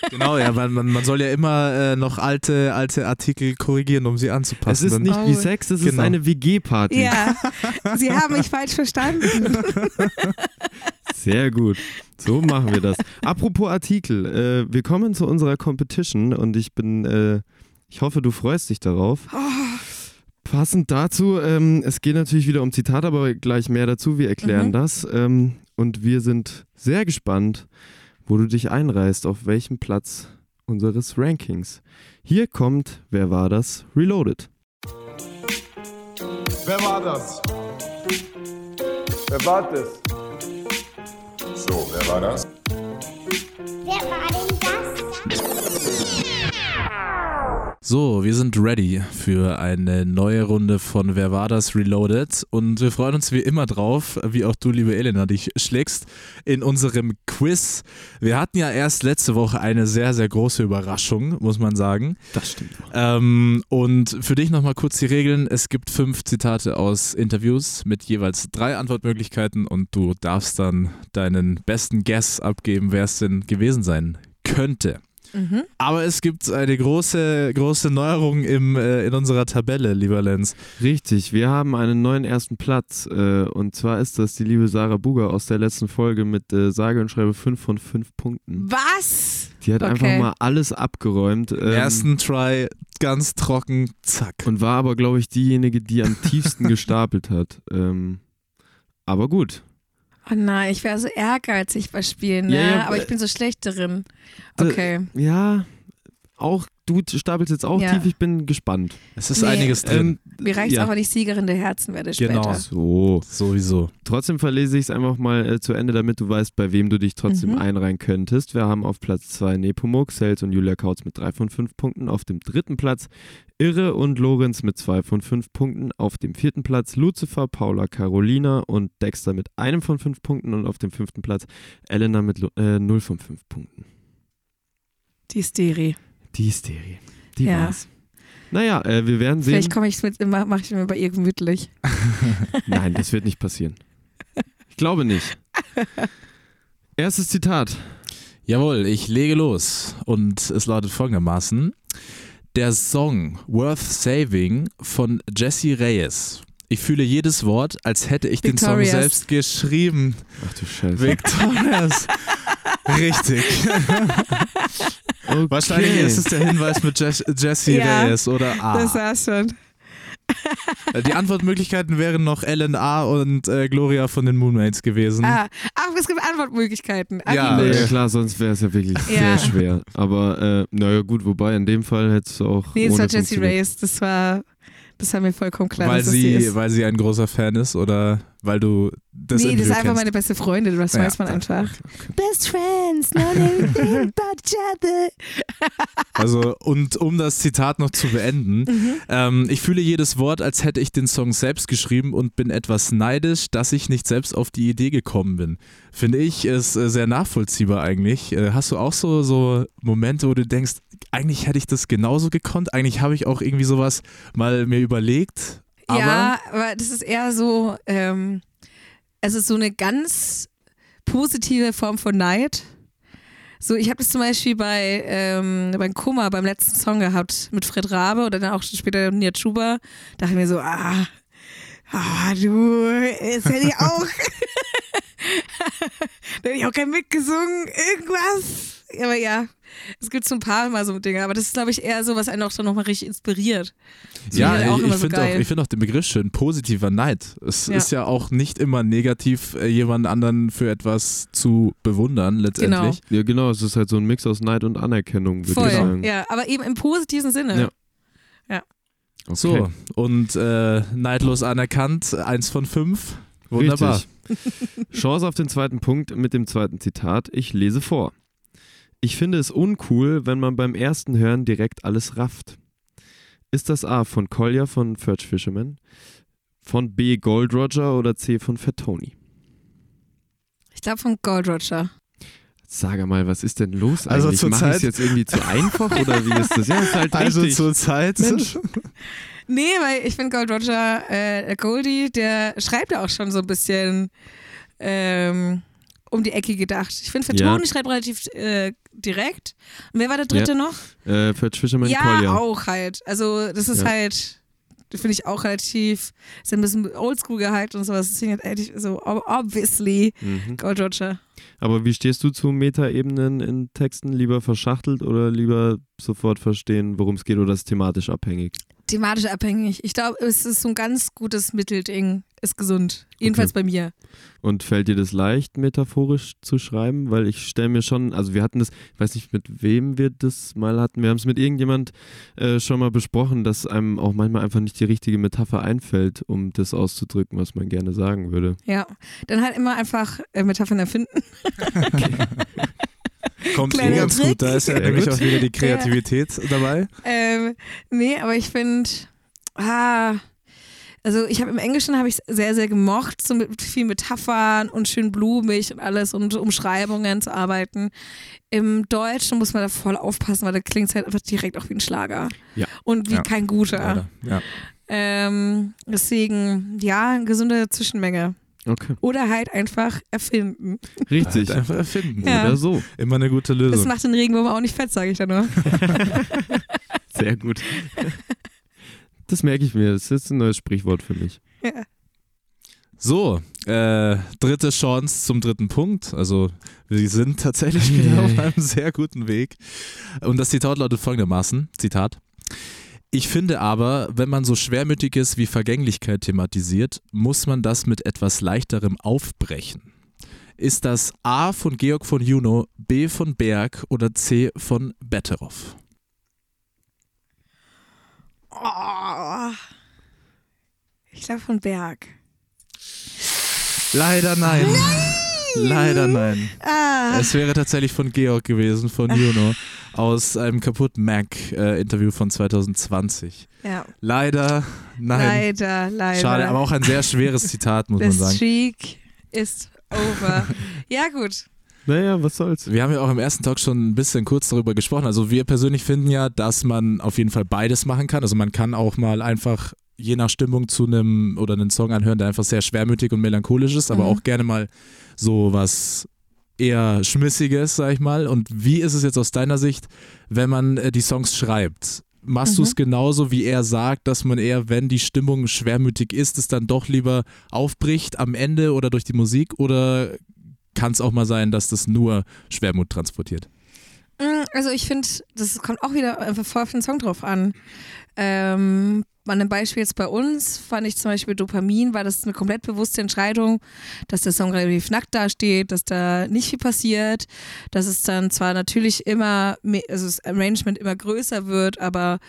Genau, ja, weil man, man soll ja immer äh, noch alte, alte Artikel korrigieren, um sie Es anzupassen. ist Dann- nicht Oh. wie Sex, es ist Genau. eine WG-Party. Ja, sie haben mich falsch verstanden. Sehr gut. So machen wir das. Apropos Artikel, äh, wir kommen zu unserer Competition und ich bin, äh, ich hoffe, du freust dich darauf. Passend dazu, ähm, es geht natürlich wieder um Zitate, aber gleich mehr dazu. Wir erklären Mhm. das. Ähm, und wir sind sehr gespannt, wo du dich einreißt, auf welchem Platz unseres Rankings. Hier kommt, wer war das? Reloaded. Wer war das? Wer war das? So, wer war das? Wer war denn das? So, wir sind ready für eine neue Runde von Wer war das Reloaded und wir freuen uns wie immer drauf, wie auch du, liebe Elena, dich schlägst in unserem Quiz. Wir hatten ja erst letzte Woche eine sehr, sehr große Überraschung, muss man sagen. Das stimmt. Ähm, und für dich nochmal kurz die Regeln. Es gibt fünf Zitate aus Interviews mit jeweils drei Antwortmöglichkeiten und du darfst dann deinen besten Guess abgeben, wer es denn gewesen sein könnte. Mhm. Aber es gibt eine große, große Neuerung im, äh, in unserer Tabelle, lieber Lenz. Richtig, wir haben einen neuen ersten Platz äh, und zwar ist das die liebe Sarah Buger aus der letzten Folge mit äh, sage und schreibe 5 von 5 Punkten. Was? Die hat Okay. einfach mal alles abgeräumt. Ähm, Ersten Try, ganz trocken, zack. und war aber, glaube ich, diejenige, die am tiefsten gestapelt hat. Ähm, aber gut. Oh nein, ich wäre so ehrgeizig bei Spielen, ne? Ja, ja, aber äh, ich bin so schlecht darin. Da- Okay. Ja, auch du stapelst jetzt auch Ja. tief, ich bin gespannt. Es ist Nee. einiges drin. Ähm, Mir reicht ja. auch, wenn ich Siegerin der Herzen werde später. Genau. So. Sowieso. Trotzdem verlese ich es einfach mal äh, zu Ende, damit du weißt, bei wem du dich trotzdem Mhm. einreihen könntest. Wir haben auf Platz 2 Nepomuk, Sales und Julia Kautz mit 3 von 5 Punkten. Auf dem dritten Platz Irre und Lorenz mit 2 von 5 Punkten. Auf dem vierten Platz Lucifer, Paula, Carolina und Dexter mit einem von 5 Punkten. Und auf dem fünften Platz Elena mit äh, 0 von 5 Punkten. Die Steri. Die Hysterie. Die Ja. war's. Naja, äh, wir werden sehen. Vielleicht komme ich mit, mach mach ich mir bei ihr gemütlich. Nein, das wird nicht passieren. Ich glaube nicht. Erstes Zitat. Jawohl, ich lege los und es lautet folgendermaßen. Der Song Worth Saving von Jesse Reyes. Ich fühle jedes Wort, als hätte ich den Song Victorious. selbst geschrieben. Ach du Scheiße. Victorious. Richtig. Okay. Wahrscheinlich ist es der Hinweis mit Jes- Jesse Ja, Reyes oder A. Das war's schon. Die Antwortmöglichkeiten wären noch LNA und äh, Gloria von den Moonmates gewesen. Ah, ach, es gibt Antwortmöglichkeiten. Ah, Ja, ja klar, sonst wäre es ja wirklich Ja. sehr schwer. Aber äh, naja gut, wobei in dem Fall hättest du auch. Nee, es war Jessie funktioniert. Reyes. Das war, das war mir vollkommen klar, weil, dass das sie sie, ist. weil sie ein großer Fan ist oder weil du das nee, das Interview ist einfach kennst? meine beste Freundin, das Ja, weiß man einfach. okay. Best friends, not about each other. Also, und um das Zitat noch zu beenden, Mhm. ähm, ich fühle jedes Wort, als hätte ich den Song selbst geschrieben und bin etwas neidisch, dass ich nicht selbst auf die Idee gekommen bin. Finde ich, ist äh, sehr nachvollziehbar eigentlich. Äh, hast du auch so, so Momente, wo du denkst, eigentlich hätte ich das genauso gekonnt, eigentlich habe ich auch irgendwie sowas mal mir überlegt, aber ja, aber das ist eher so, ähm, es ist so eine ganz positive Form von Neid. So, ich habe das zum Beispiel bei ähm, beim Kummer beim letzten Song gehabt mit Fred Rabe oder dann auch später Nia Chuba. Da dachte ich mir so, ah, ah du, das hätte ich auch. da hätte ich auch kein mitgesungen, irgendwas. Aber ja, es gibt so ein paar Mal so Dinge, aber das ist, glaube ich, eher so, was einen auch dann nochmal richtig inspiriert. Das Ja, finde ich auch ich, ich so finde auch, ich find auch den Begriff schön, positiver Neid. Es Ja. ist ja auch nicht immer negativ, äh, jemand anderen für etwas zu bewundern, letztendlich. Ja, genau, es ist halt so ein Mix aus Neid und Anerkennung, würde ich Voll, sagen. ja, aber eben im positiven Sinne. Ja. Okay. So, und äh, neidlos anerkannt, eins von fünf. Wunderbar. Richtig. Chance auf den zweiten Punkt mit dem zweiten Zitat. Ich lese vor. Ich finde es uncool, wenn man beim ersten Hören direkt alles rafft. Ist das A von Collier von Furch Fisherman, von B Gold Roger oder C von Fat Tony? Ich glaube von Gold Roger. Sag mal, was ist denn los Also eigentlich? zur Mach ich Zeit- es jetzt irgendwie zu einfach oder wie ist das? Ja, ist halt Also richtig. zur Zeit. Mensch. Nee, weil ich finde Gold Roger, äh, der Goldie, der schreibt ja auch schon so ein bisschen ähm, um die Ecke gedacht. Ich finde, Ja. Fatoni schreibt relativ äh, direkt. Und wer war der dritte noch? Äh, für Fisherman ja, Collier. auch halt. Also das ist Ja. halt, finde ich auch relativ, ist ein bisschen oldschool gehalten und sowas. Deswegen halt eigentlich so, ob- obviously, Mhm. Gold Roger. Aber wie stehst du zu Metaebenen in Texten? Lieber verschachtelt oder lieber sofort verstehen, worum es geht oder ist thematisch abhängig? Thematisch abhängig. Ich glaube, es ist so ein ganz gutes Mittelding. Ist gesund. Jedenfalls bei mir. Und fällt dir das leicht, metaphorisch zu schreiben? Weil ich stelle mir schon, also wir hatten das, ich weiß nicht, mit wem wir das mal hatten, wir haben es mit irgendjemand äh, schon mal besprochen, dass einem auch manchmal einfach nicht die richtige Metapher einfällt, um das auszudrücken, was man gerne sagen würde. Ja. Dann halt immer einfach äh, Metaphern erfinden. Kommt eh Kleiner ganz Trick. gut. Da ist ja Sehr nämlich gut. auch wieder die Kreativität dabei. Ähm, nee, aber ich finde, ah, also ich habe im Englischen habe ich sehr, sehr gemocht, so mit viel Metaphern und schön blumig und alles und Umschreibungen zu arbeiten. Im Deutschen muss man da voll aufpassen, weil da klingt es halt einfach direkt auch wie ein Schlager. Ja. Und wie Ja. kein guter. Leider. Ja. Ähm, deswegen, ja, eine gesunde Zwischenmenge. Okay. Oder halt einfach erfinden. Richtig. Halt einfach erfinden. Ja. Oder so. Immer eine gute Das Lösung. macht den Regenwurm auch nicht fett, sage ich da nur. Sehr gut. Das merke ich mir. Das ist ein neues Sprichwort für mich. Ja. So, äh, dritte Chance zum dritten Punkt. Also wir sind tatsächlich wieder auf einem sehr guten Weg. Und das Zitat lautet folgendermaßen, Zitat. Ich finde aber, wenn man so Schwermütiges wie Vergänglichkeit thematisiert, muss man das mit etwas leichterem aufbrechen. Ist das A von Georg von Juno, B von Berg oder C von Betteroff? Oh. Ich glaube von Berg. Leider nein. Leider nein. Ah. Es wäre tatsächlich von Georg gewesen, von Juno, aus einem kaputten Mac-Interview von 2020. Ja, Leider, nein. leider, leider. Schade, aber auch ein sehr schweres Zitat, muss man The sagen. streak ist over. ja, gut. Naja, was soll's. Wir haben ja auch im ersten Talk schon ein bisschen kurz darüber gesprochen. Also wir persönlich finden ja, dass man auf jeden Fall beides machen kann. Also man kann auch mal einfach je nach Stimmung zu einem oder einen Song anhören, der einfach sehr schwermütig und melancholisch ist, aber Mhm. auch gerne mal so was eher Schmissiges, sag ich mal. Und wie ist es jetzt aus deiner Sicht, wenn man äh, die Songs schreibt? Machst du es genauso, wie er sagt, dass man eher, wenn die Stimmung schwermütig ist, es dann doch lieber aufbricht am Ende oder durch die Musik? Oder kann es auch mal sein, dass das nur Schwermut transportiert? Mm, Also ich finde, das kommt auch wieder einfach voll auf den Song drauf an. Ähm, an einem Beispiel jetzt bei uns fand ich zum Beispiel Dopamin, war das eine komplett bewusste Entscheidung, dass der Song relativ nackt dasteht, dass da nicht viel passiert, dass es dann zwar natürlich immer, also das Arrangement immer größer wird, aber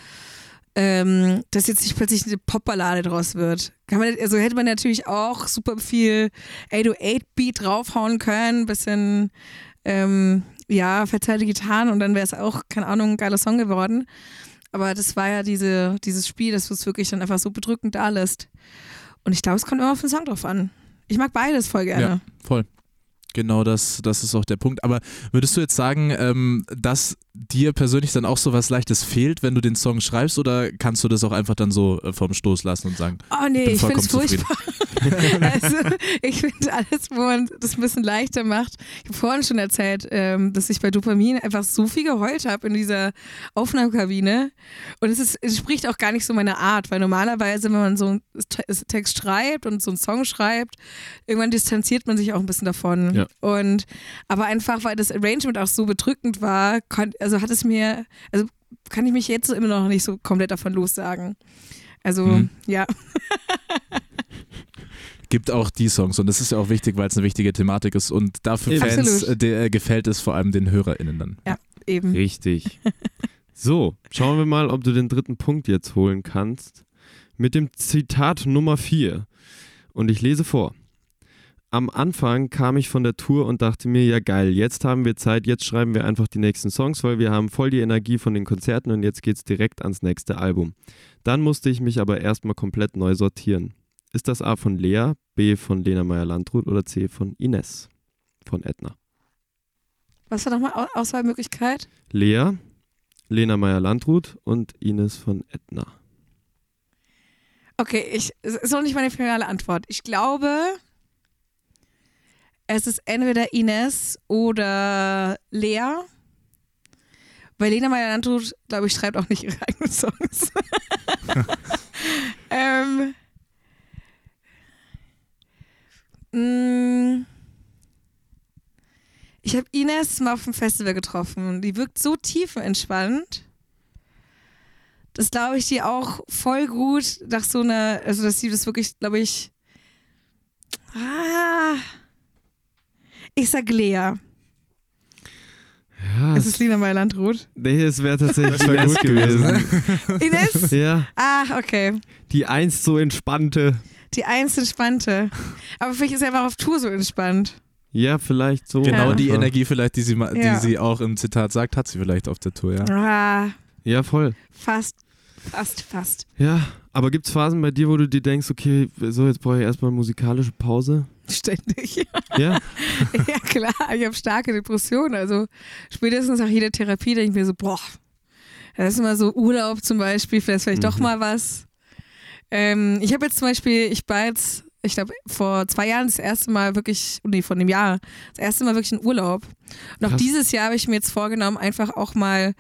ähm, dass jetzt nicht plötzlich eine Popballade draus wird. Man, also hätte man natürlich auch super viel 808-Beat draufhauen können, bisschen ähm, ja, verzerrte Gitarren und dann wäre es auch, keine Ahnung, ein geiler Song geworden. Aber das war ja diese, dieses Spiel, das es wirklich dann einfach so bedrückend da lässt. Und ich glaube, es kommt immer auf den Song drauf an. Ich mag beides voll gerne. Ja, voll. Genau, das, das ist auch der Punkt. Aber würdest du jetzt sagen, ähm, dass dir persönlich dann auch so was Leichtes fehlt, wenn du den Song schreibst, oder kannst du das auch einfach dann so äh, vom Stoß lassen und sagen, Oh nee, ich finde es furchtbar. also, ich finde alles, wo man das ein bisschen leichter macht. Ich habe vorhin schon erzählt, ähm, dass ich bei Dopamin einfach so viel geheult habe in dieser Aufnahmekabine. Und es, ist, es spricht auch gar nicht so meine Art, weil normalerweise, wenn man so einen Te- Text schreibt und so einen Song schreibt, irgendwann distanziert man sich auch ein bisschen davon. Ja. Und aber einfach, weil das Arrangement auch so bedrückend war, kon, also hat es mir, also kann ich mich jetzt so immer noch nicht so komplett davon lossagen. Also, Mhm. ja. gibt auch die Songs. Und das ist ja auch wichtig, weil es eine wichtige Thematik ist. Und dafür Eben. Fans Absolut. äh, der, gefällt es vor allem den HörerInnen dann. Eben. Richtig. So, schauen wir mal, ob du den dritten Punkt jetzt holen kannst. Mit dem Zitat Nummer 4. Und ich lese vor. Am Anfang kam ich von der Tour und dachte mir, ja geil, jetzt haben wir Zeit, jetzt schreiben wir einfach die nächsten Songs, weil wir haben voll die Energie von den Konzerten und jetzt geht's direkt ans nächste Album. Dann musste ich mich aber erstmal komplett neu sortieren. Ist das A von Lea, B von Lena Meyer-Landrut oder C von Ines? von Edna. Was war nochmal Au- Auswahlmöglichkeit? Lea, Lena Meyer-Landrut und Ines von Edna. Okay, ich, ist noch nicht meine finale Antwort. Ich glaube, es ist entweder Ines oder Lea. Weil Lena Meyer-Landrut, glaube ich, schreibt auch nicht ihre eigenen Songs. ähm, mh, ich habe Ines mal auf dem Festival getroffen. Die wirkt so tiefenentspannt. Das glaube ich dir auch voll gut nach so einer, also dass sie das wirklich, glaube ich. Ah, ich sag Lea. Ja, Es ist Lina Meyer-Landrut. nee, es wäre tatsächlich Das wär Ines gut gewesen. Ines? ja, Ah, okay. die einst so entspannte. Die eins entspannte. Aber vielleicht ist er einfach auf Tour so entspannt. Ja, vielleicht so. Genau Ja. die Energie vielleicht, die sie, Ja. die sie auch im Zitat sagt, hat sie vielleicht auf der Tour, ja. Ah, Ja, voll. fast, fast, fast. Ja, aber gibt es Phasen bei dir, wo du dir denkst, okay, so jetzt brauche ich erstmal musikalische Pause? Ständig. Ja? ja, klar. Ich habe starke Depressionen. Also spätestens nach jeder Therapie denke ich mir so, boah, das ist immer so Urlaub zum Beispiel, vielleicht vielleicht doch Mhm. mal was. Ähm, ich habe jetzt zum Beispiel, ich war jetzt, ich glaube, vor zwei Jahren das erste Mal wirklich, nee, vor einem Jahr, das erste Mal wirklich in Urlaub. Und auch Krass. dieses Jahr habe ich mir jetzt vorgenommen, einfach auch mal,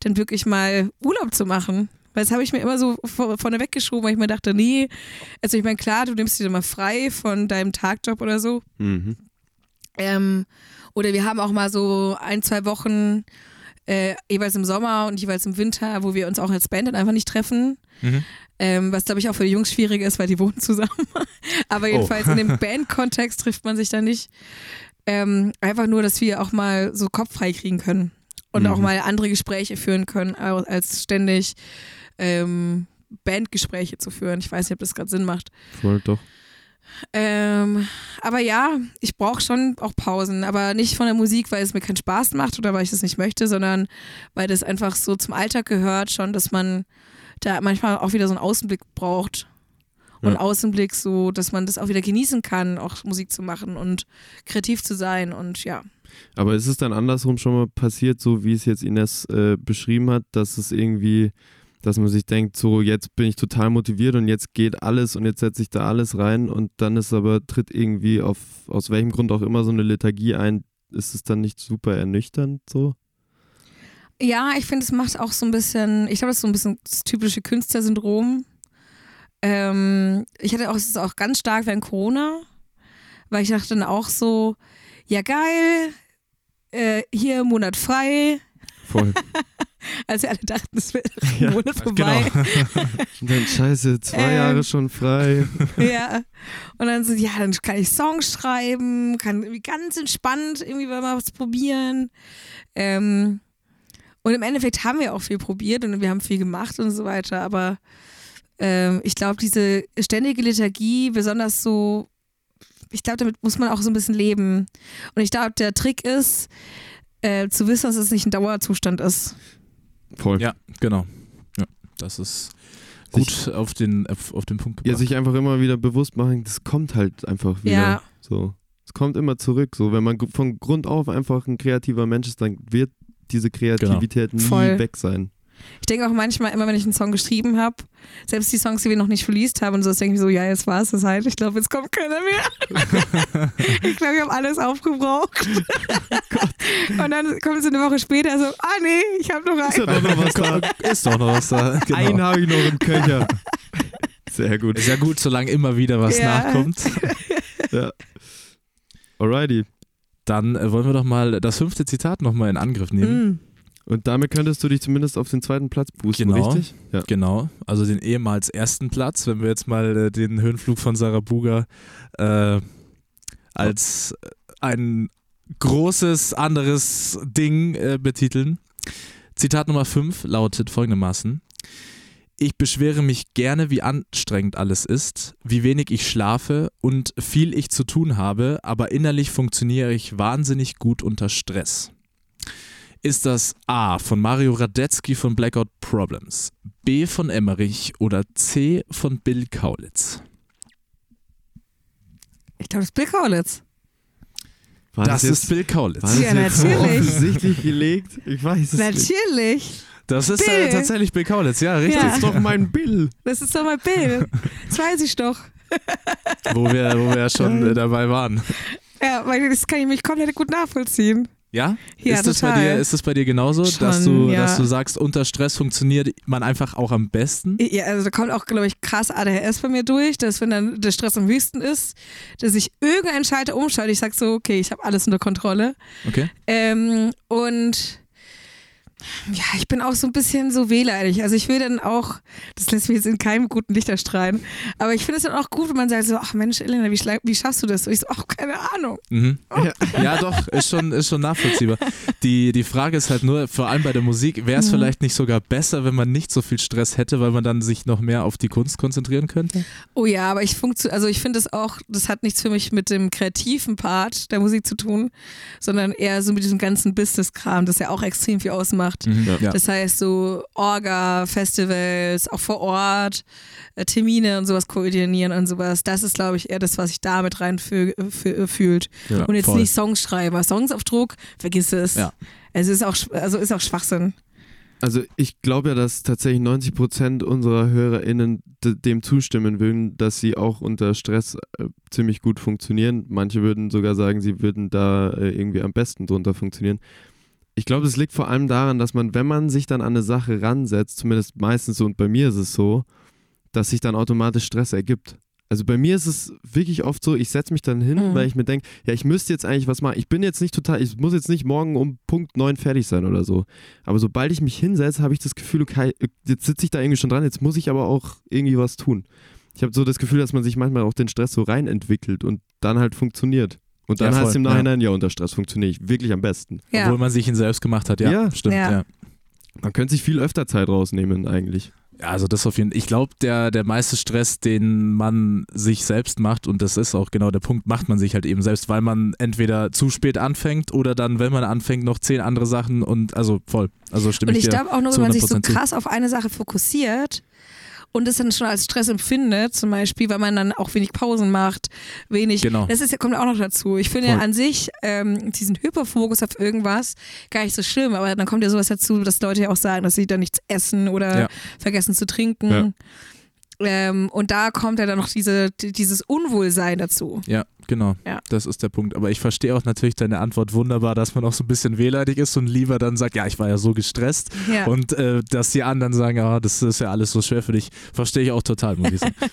dann wirklich mal Urlaub zu machen. Weil das habe ich mir immer so vor- vorne weggeschoben, weil ich mir dachte, nee, also ich meine, klar, du nimmst dir mal frei von deinem Tagjob oder so. Mhm. Ähm, oder wir haben auch mal so ein, zwei Wochen äh, jeweils im Sommer und jeweils im Winter, wo wir uns auch als Band dann einfach nicht treffen. Mhm. Ähm, was glaube ich auch für die Jungs schwierig ist, weil die wohnen zusammen. Aber jedenfalls in dem Band-Kontext trifft man sich dann nicht. Ähm, einfach nur, dass wir auch mal so Kopf frei kriegen können und Mhm. auch mal andere Gespräche führen können, als ständig ähm, Bandgespräche zu führen. Ich weiß nicht, ob das gerade Sinn macht. Voll doch. Ähm, aber ja, ich brauche schon auch Pausen, aber nicht von der Musik, weil es mir keinen Spaß macht oder weil ich das nicht möchte, sondern weil das einfach so zum Alltag gehört schon, dass man da manchmal auch wieder so einen Außenblick braucht. Und Ja. Außenblick so, dass man das auch wieder genießen kann, auch Musik zu machen und kreativ zu sein und ja. Aber ist es dann andersrum schon mal passiert, so wie es jetzt Ines äh, beschrieben hat, dass es irgendwie, dass man sich denkt, so jetzt bin ich total motiviert und jetzt geht alles und jetzt setze ich da alles rein und dann ist aber, tritt irgendwie auf, aus welchem Grund auch immer so eine Lethargie ein, ist es dann nicht super ernüchternd so? Ja, ich finde, es macht auch so ein bisschen, ich glaube, das ist so ein bisschen das typische Künstlersyndrom. Ähm, ich hatte auch, es ist auch ganz stark während Corona, weil ich dachte dann auch so, ja geil, äh, hier Monat frei, Voll. als wir alle dachten, es wird ein Ja, Monat vorbei. Und dann scheiße, zwei Ähm. Jahre schon frei. ja. Und dann so, ja, dann kann ich Songs schreiben, kann irgendwie ganz entspannt irgendwie mal was probieren. Ähm, und im Endeffekt haben wir auch viel probiert und wir haben viel gemacht und so weiter, aber ähm, ich glaube, diese ständige Lethargie, besonders so, ich glaube, damit muss man auch so ein bisschen leben. Und ich glaube, der Trick ist, äh, zu wissen, dass es nicht ein Dauerzustand ist. Voll. Ja, genau. Ja, das ist gut auf den, auf, den Punkt Ja, gebracht. sich einfach immer wieder bewusst machen, das kommt halt einfach wieder. Ja. So. Es kommt immer zurück. So, wenn man von Grund auf einfach ein kreativer Mensch ist, dann wird diese Kreativität nie Voll. weg sein. Ich denke auch manchmal, immer wenn ich einen Song geschrieben habe, selbst die Songs, die wir noch nicht released haben und so, denke ich so, ja, jetzt war es das halt. Ich glaube, jetzt kommt keiner mehr. ich glaube, ich habe alles aufgebraucht. und dann kommt so eine Woche später so, ah nee, ich habe noch Ist ja einen. doch noch was da. ist doch noch was da. Genau. Einen habe ich noch im Köcher. Sehr gut. Ist ja gut, solange immer wieder was Ja. nachkommt. Ja. Alrighty. Dann äh, wollen wir doch mal das fünfte Zitat nochmal in Angriff nehmen. Mm. Und damit könntest du dich zumindest auf den zweiten Platz boosten, Genau. richtig? Ja. Genau, also den ehemals ersten Platz, wenn wir jetzt mal äh, den Höhenflug von Sarah Buga äh, als äh, ein großes anderes Ding äh, betiteln. Zitat Nummer 5 lautet folgendermaßen. Ich beschwere mich gerne, wie anstrengend alles ist, wie wenig ich schlafe und viel ich zu tun habe, aber innerlich funktioniere ich wahnsinnig gut unter Stress. Ist das A von Mario Radetzky von Blackout Problems, B von Emmerich oder C von Bill Kaulitz? Ich glaube, das ist Bill Kaulitz. War Das jetzt, ist Bill Kaulitz. War das Ja, jetzt so natürlich. offensichtlich gelegt? Ich weiß es nicht. Natürlich. Das ist äh, Bill. tatsächlich Bill Kaulitz, ja, richtig. Ja. Das ist doch mein Bill. Das ist doch mal Bill. Das weiß ich doch. Wo, wir, wo wir ja schon äh, dabei waren. Ja, weil das kann ich mich komplett gut nachvollziehen. Ja? Ja, ist, das bei total. dir, ist das bei dir genauso, dass, Schon, du, ja. dass du sagst, unter Stress funktioniert man einfach auch am besten? Ja, also da kommt auch, glaube ich, krass ADHS bei mir durch, dass wenn dann der Stress am höchsten ist, dass ich irgendeinen Schalter umschalte. Ich sage so, okay, ich habe alles unter Kontrolle. Okay. Ähm, und ja, ich bin auch so ein bisschen so wehleidig. Also ich will dann auch, das lässt mich jetzt in keinem guten Licht erstrahlen, aber ich finde es dann auch gut, wenn man sagt so, ach Mensch, Elena, wie, wie schaffst du das? Und ich so, ach, keine Ahnung. Mhm. Ja. doch, ist schon, ist schon nachvollziehbar. Die, die Frage ist halt nur, vor allem bei der Musik, wäre es Mhm. vielleicht nicht sogar besser, wenn man nicht so viel Stress hätte, weil man dann sich noch mehr auf die Kunst konzentrieren könnte? Oh ja, aber ich funktio also ich finde es auch, das hat nichts für mich mit dem kreativen Part der Musik zu tun, sondern eher so mit diesem ganzen Business-Kram, das ja auch extrem viel ausmacht. Ja. Das heißt so Orga, Festivals, auch vor Ort, äh, Termine und sowas koordinieren und sowas. Das ist, glaube ich, eher das, was sich damit rein fü fü fühlt. Ja, und jetzt voll. nicht Songs schreiben. Songs auf Druck, vergiss es. Ja. Es ist auch, also ist auch Schwachsinn. Also ich glaube ja, dass tatsächlich 90 Prozent unserer HörerInnen dem zustimmen würden, dass sie auch unter Stress äh, ziemlich gut funktionieren. Manche würden sogar sagen, sie würden da äh, irgendwie am besten drunter funktionieren. Ich glaube, es liegt vor allem daran, dass man, wenn man sich dann an eine Sache ransetzt, zumindest meistens so und bei mir ist es so, dass sich dann automatisch Stress ergibt. Also bei mir ist es wirklich oft so, ich setze mich dann hin, Mhm. weil ich mir denke, ja, ich müsste jetzt eigentlich was machen. Ich bin jetzt nicht total, ich muss jetzt nicht morgen um Punkt 9 fertig sein oder so. Aber sobald ich mich hinsetze, habe ich das Gefühl, okay, jetzt sitze ich da irgendwie schon dran, jetzt muss ich aber auch irgendwie was tun. Ich habe so das Gefühl, dass man sich manchmal auch den Stress so rein entwickelt und dann halt funktioniert. Und dann Ja, heißt es im ja. Nachhinein, ja, unter Stress funktioniere ich wirklich am besten. Ja. Obwohl man sich ihn selbst gemacht hat, ja. Ja. Stimmt, Ja. ja. Man könnte sich viel öfter Zeit rausnehmen eigentlich. Ja, also das auf jeden Fall. Ich glaube, der, der meiste Stress, den man sich selbst macht, und das ist auch genau der Punkt, macht man sich halt eben selbst, weil man entweder zu spät anfängt oder dann, wenn man anfängt, noch zehn andere Sachen und also voll. Also stimme Und ich ich glaube auch nur, wenn man sich so 100% zu. krass auf eine Sache fokussiert und es dann schon als Stress empfindet, zum Beispiel, weil man dann auch wenig Pausen macht, wenig. Genau. Das ist, ja- kommt auch noch dazu. Ich finde ja an sich ähm, diesen Hyperfokus auf irgendwas gar nicht so schlimm, aber dann kommt ja sowas dazu, dass Leute ja auch sagen, dass sie dann nichts essen oder Ja. vergessen zu trinken. Ja. Ähm, und da kommt ja dann noch diese, dieses Unwohlsein dazu. Ja, genau. Ja. Das ist der Punkt. Aber ich verstehe auch natürlich deine Antwort wunderbar, dass man auch so ein bisschen wehleidig ist und lieber dann sagt, ja, ich war ja so gestresst. Ja. Und äh, dass die anderen sagen, ja, das ist ja alles so schwer für dich, verstehe ich auch total, muss ich sagen.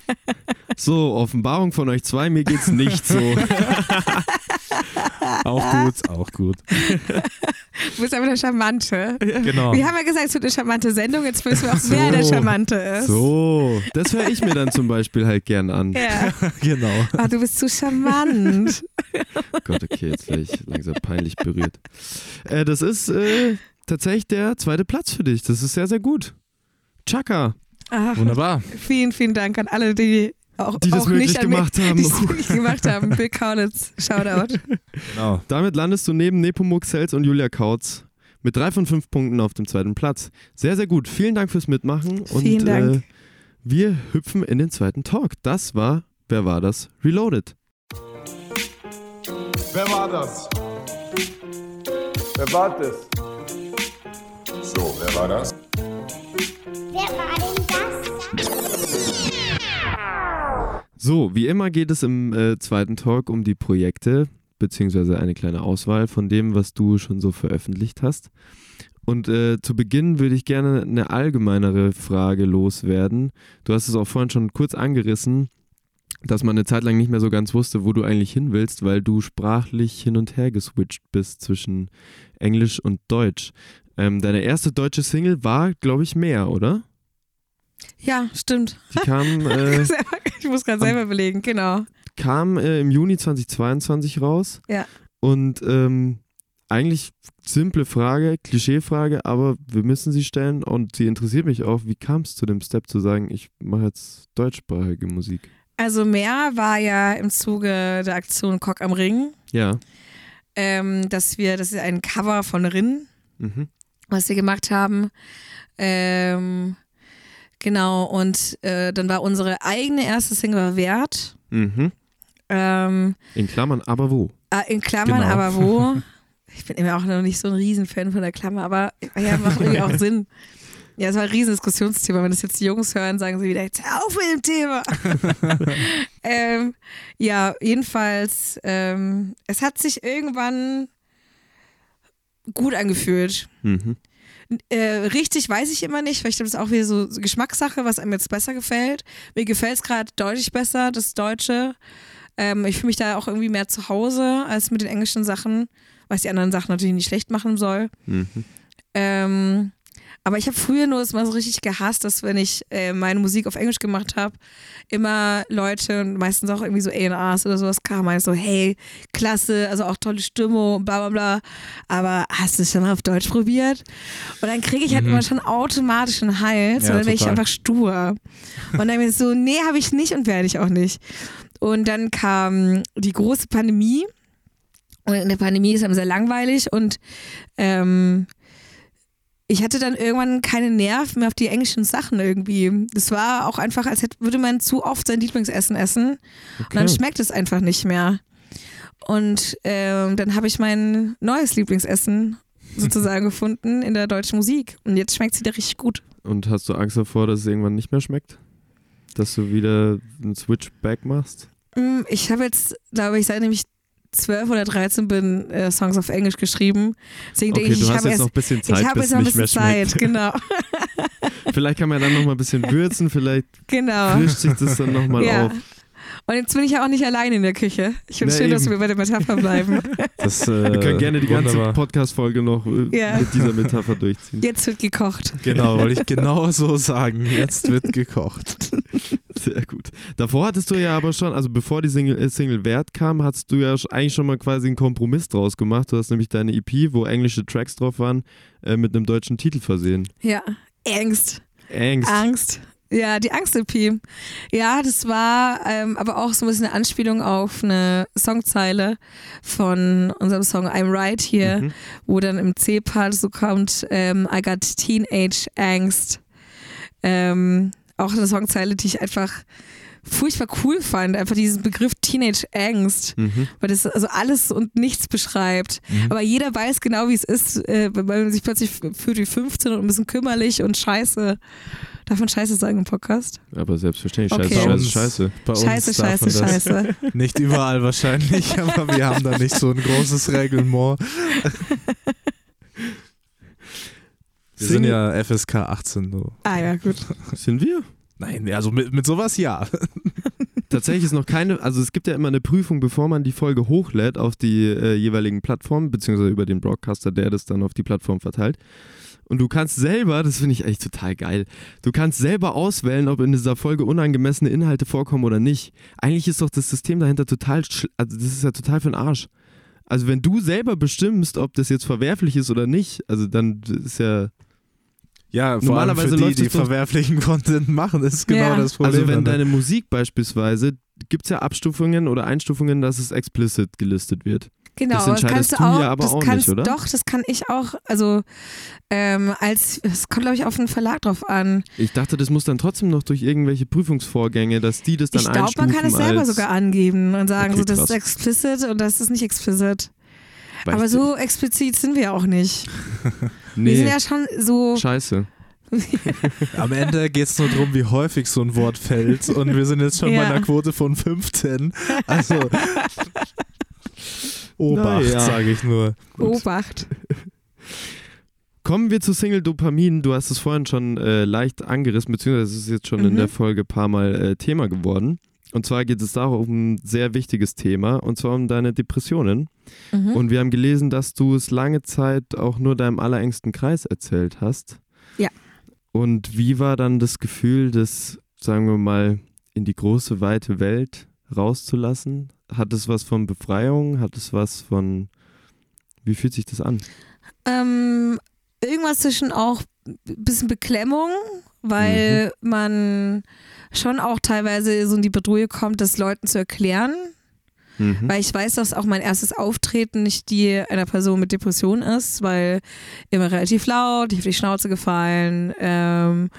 So, Offenbarung von euch zwei, mir geht's nicht so. auch gut, auch gut. Du bist aber der Charmante. Genau. Wir haben ja gesagt, es wird eine charmante Sendung, jetzt wissen wir auch, wer der Charmante ist. So, das höre ich mir dann zum Beispiel halt gern an. Ja. Genau. Ah, du bist zu charmant. Gott, okay, jetzt werde ich langsam peinlich berührt. Äh, das ist äh, tatsächlich der zweite Platz für dich. Das ist sehr, sehr gut. Chaka, Ach, Wunderbar. vielen, vielen Dank an alle, die auch, die das auch möglich nicht an gemacht mich, haben. Die möglich gemacht haben. Bill Kaulitz, Shoutout. Genau. Damit landest du neben Nepomuk Sels und Julia Kautz mit drei von fünf Punkten auf dem zweiten Platz. Sehr, sehr gut. Vielen Dank fürs Mitmachen. Und Vielen Dank. Äh, wir hüpfen in den zweiten Talk. Das war, wer war das? Reloaded. Wer war das? Wer war das? So, wer war das? Wer war das? So, wie immer geht es im äh, zweiten Talk um die Projekte, beziehungsweise eine kleine Auswahl von dem, was du schon so veröffentlicht hast. Und äh, zu Beginn würde ich gerne eine allgemeinere Frage loswerden. Du hast es auch vorhin schon kurz angerissen, dass man eine Zeit lang nicht mehr so ganz wusste, wo du eigentlich hin willst, weil du sprachlich hin und her geswitcht bist zwischen Englisch und Deutsch. Ähm, deine erste deutsche Single war, glaube ich, mehr, oder? Ja, stimmt. Die kam, äh, ich muss gerade selber belegen, genau. kam äh, im Juni 2022 raus. Ja. Und ähm, eigentlich simple Frage, Klischeefrage, aber wir müssen sie stellen und sie interessiert mich auch. Wie kam es zu dem Step zu sagen, ich mache jetzt deutschsprachige Musik? Also mehr war ja im Zuge der Aktion Cock am Ring, Ja. ähm, dass wir, das ist ein Cover von Rin, Mhm. was wir gemacht haben. Ähm, genau, und äh, dann war unsere eigene erste Single Wert. Mhm. Ähm, In Klammern, aber wo? Ah, in Klammern, Genau. aber wo? Ich bin immer auch noch nicht so ein Riesenfan von der Klammer, aber ja, macht irgendwie auch Sinn. Ja, es war ein Riesendiskussionsthema. Wenn das jetzt die Jungs hören, sagen sie wieder, jetzt hör auf mit dem Thema. ähm, ja, jedenfalls, ähm, es hat sich irgendwann gut angefühlt. Mhm. Äh, richtig weiß ich immer nicht, weil ich glaube, das ist auch wieder so Geschmackssache, was einem jetzt besser gefällt. Mir gefällt es gerade deutlich besser, das Deutsche. Ähm, ich fühle mich da auch irgendwie mehr zu Hause als mit den englischen Sachen, was die anderen Sachen natürlich nicht schlecht machen soll. Mhm. Ähm, aber ich habe früher nur mal so richtig gehasst, dass wenn ich äh, meine Musik auf Englisch gemacht habe, immer Leute und meistens auch irgendwie so A&Rs oder sowas kamen, meinen so, hey, klasse, also auch tolle Stimmung, bla bla bla. Aber hast du es schon mal auf Deutsch probiert? Und dann kriege ich halt immer schon automatisch einen Hals Ja, und dann bin ich einfach stur. Und dann bin ich so, nee, habe ich nicht und werde ich auch nicht. Und dann kam die große Pandemie. Und in der Pandemie ist einem sehr langweilig und ähm, ich hatte dann irgendwann keine Nerven mehr auf die englischen Sachen irgendwie. Das war auch einfach, als hätte, würde man zu oft sein Lieblingsessen essen und dann Okay. schmeckt es einfach nicht mehr. Und ähm, dann habe ich mein neues Lieblingsessen sozusagen gefunden in der deutschen Musik. Und jetzt schmeckt es wieder richtig gut. Und hast du Angst davor, dass es irgendwann nicht mehr schmeckt? Dass du wieder einen Switchback machst? Mm, Ich habe jetzt, glaube ich, seitdem ich zwölf oder 13 bin, äh, Songs auf Englisch geschrieben. Deswegen Okay, denke ich, ich habe jetzt noch ein bisschen Zeit, ich habe jetzt noch ein bisschen Zeit, schmeckt. genau. Vielleicht kann man dann noch mal ein bisschen würzen, vielleicht genau. frischt sich das dann noch mal Ja. auf. Und jetzt bin ich ja auch nicht allein in der Küche. Ich finde es schön, dass eben. wir bei der Metapher bleiben. Das, äh, Wir können gerne die ganze. Podcast-Folge noch äh, Ja. mit dieser Metapher durchziehen. Jetzt wird gekocht. Genau, wollte ich genau so sagen. Jetzt wird gekocht. Sehr gut. Davor hattest du ja aber schon, also bevor die Single, äh, Single Wert kam, hattest du ja eigentlich schon mal quasi einen Kompromiss draus gemacht. Du hast nämlich deine EP, wo englische Tracks drauf waren, äh, mit einem deutschen Titel versehen. Ja. Angst. Angst. Angst. Ja, die Angst-EP. Ja, das war ähm, aber auch so ein bisschen eine Anspielung auf eine Songzeile von unserem Song I'm Right Here, Mhm. wo dann im C-Part so kommt, ähm, I got Teenage Angst. Ähm, auch eine Songzeile, die ich einfach furchtbar cool fand, einfach diesen Begriff Teenage Angst, Mhm. weil das also alles und nichts beschreibt. Aber jeder weiß genau, wie es ist, äh, wenn man sich plötzlich fühlt wie 15 und ein bisschen kümmerlich und scheiße. Darf man scheiße sagen im Podcast? Aber selbstverständlich, Okay. scheiße, scheiße, scheiße. Bei uns Scheiße, scheiße, scheiße. Nicht überall wahrscheinlich, aber wir haben da nicht so ein großes Reglement. Wir sind ja FSK 18. So. Ah ja, gut. Sind wir? Nein, also mit, mit sowas ja. Tatsächlich ist noch keine, also es gibt ja immer eine Prüfung, bevor man die Folge hochlädt auf die äh, jeweiligen Plattformen, beziehungsweise über den Broadcaster, der das dann auf die Plattform verteilt. Und du kannst selber, das finde ich echt total geil, du kannst selber auswählen, ob in dieser Folge unangemessene Inhalte vorkommen oder nicht. Eigentlich ist doch das System dahinter total, schl- also das ist ja total für den Arsch. Also wenn du selber bestimmst, ob das jetzt verwerflich ist oder nicht, also dann ist ja, Ja, vor allem Normalerweise für die, die verwerflichen Content machen, ist genau Ja. das Problem. also wenn ne? deine Musik beispielsweise, gibt es ja Abstufungen oder Einstufungen, dass es explicit gelistet wird. Genau, Das aber das entscheidest kannst du auch, ja aber das auch nicht, kannst, oder? Doch, das kann ich auch. Also ähm, als es kommt, glaube ich, auf den Verlag drauf an. Ich dachte, das muss dann trotzdem noch durch irgendwelche Prüfungsvorgänge, dass die das dann Ich glaube, man kann es selber sogar angeben und sagen, Okay, so das krass. ist explicit und das ist nicht explicit. Weil Aber so explizit sind wir ja auch nicht. nee, Wir sind ja schon so. scheiße. Am Ende geht es nur darum, wie häufig so ein Wort fällt. Und wir sind jetzt schon bei Ja. einer Quote von 15. Also. Obacht, Naja. sage ich nur. Obacht. Kommen wir zu Single Dopamin. Du hast es vorhin schon äh, leicht angerissen, beziehungsweise es ist jetzt schon in Mhm. der Folge ein paar Mal äh, Thema geworden. Und zwar geht es darum, um ein sehr wichtiges Thema, und zwar um deine Depressionen. Mhm. Und wir haben gelesen, dass du es lange Zeit auch nur deinem allerengsten Kreis erzählt hast. Ja. Und wie war dann das Gefühl, das, sagen wir mal, in die große, weite Welt rauszulassen? Hat es was von Befreiung? Hat es was von. Wie fühlt sich das an? Ähm, irgendwas zwischen auch ein bisschen Beklemmung, weil Mhm. man schon auch teilweise so in die Bedrohung kommt, das Leuten zu erklären. Mhm. Weil ich weiß, dass auch mein erstes Auftreten nicht die einer Person mit Depression ist, weil immer relativ laut, ich auf die Schnauze gefallen. Ähm,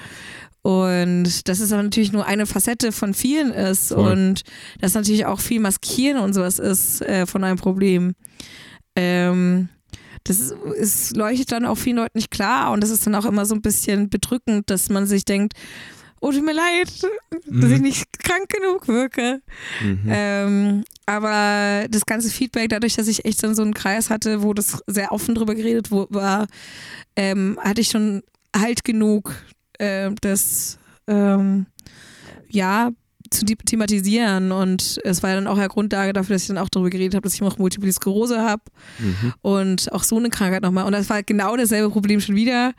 Und das ist aber natürlich nur eine Facette von vielen ist Voll. und das natürlich auch viel Maskieren und sowas ist äh, von einem Problem. Ähm, das ist, es leuchtet dann auch vielen Leuten nicht klar und das ist dann auch immer so ein bisschen bedrückend, dass man sich denkt, oh, tut mir leid, dass ich Mhm. nicht krank genug wirke. Mhm. Ähm, aber das ganze Feedback, dadurch, dass ich echt dann so einen Kreis hatte, wo das sehr offen drüber geredet war, ähm, hatte ich schon halt genug, äh, das ähm, ja zu thematisieren und es war dann auch der Grundlage dafür, dass ich dann auch darüber geredet habe, dass ich auch Multiple Sklerose habe Mhm. und auch so eine Krankheit nochmal. Und das war genau dasselbe Problem schon wieder.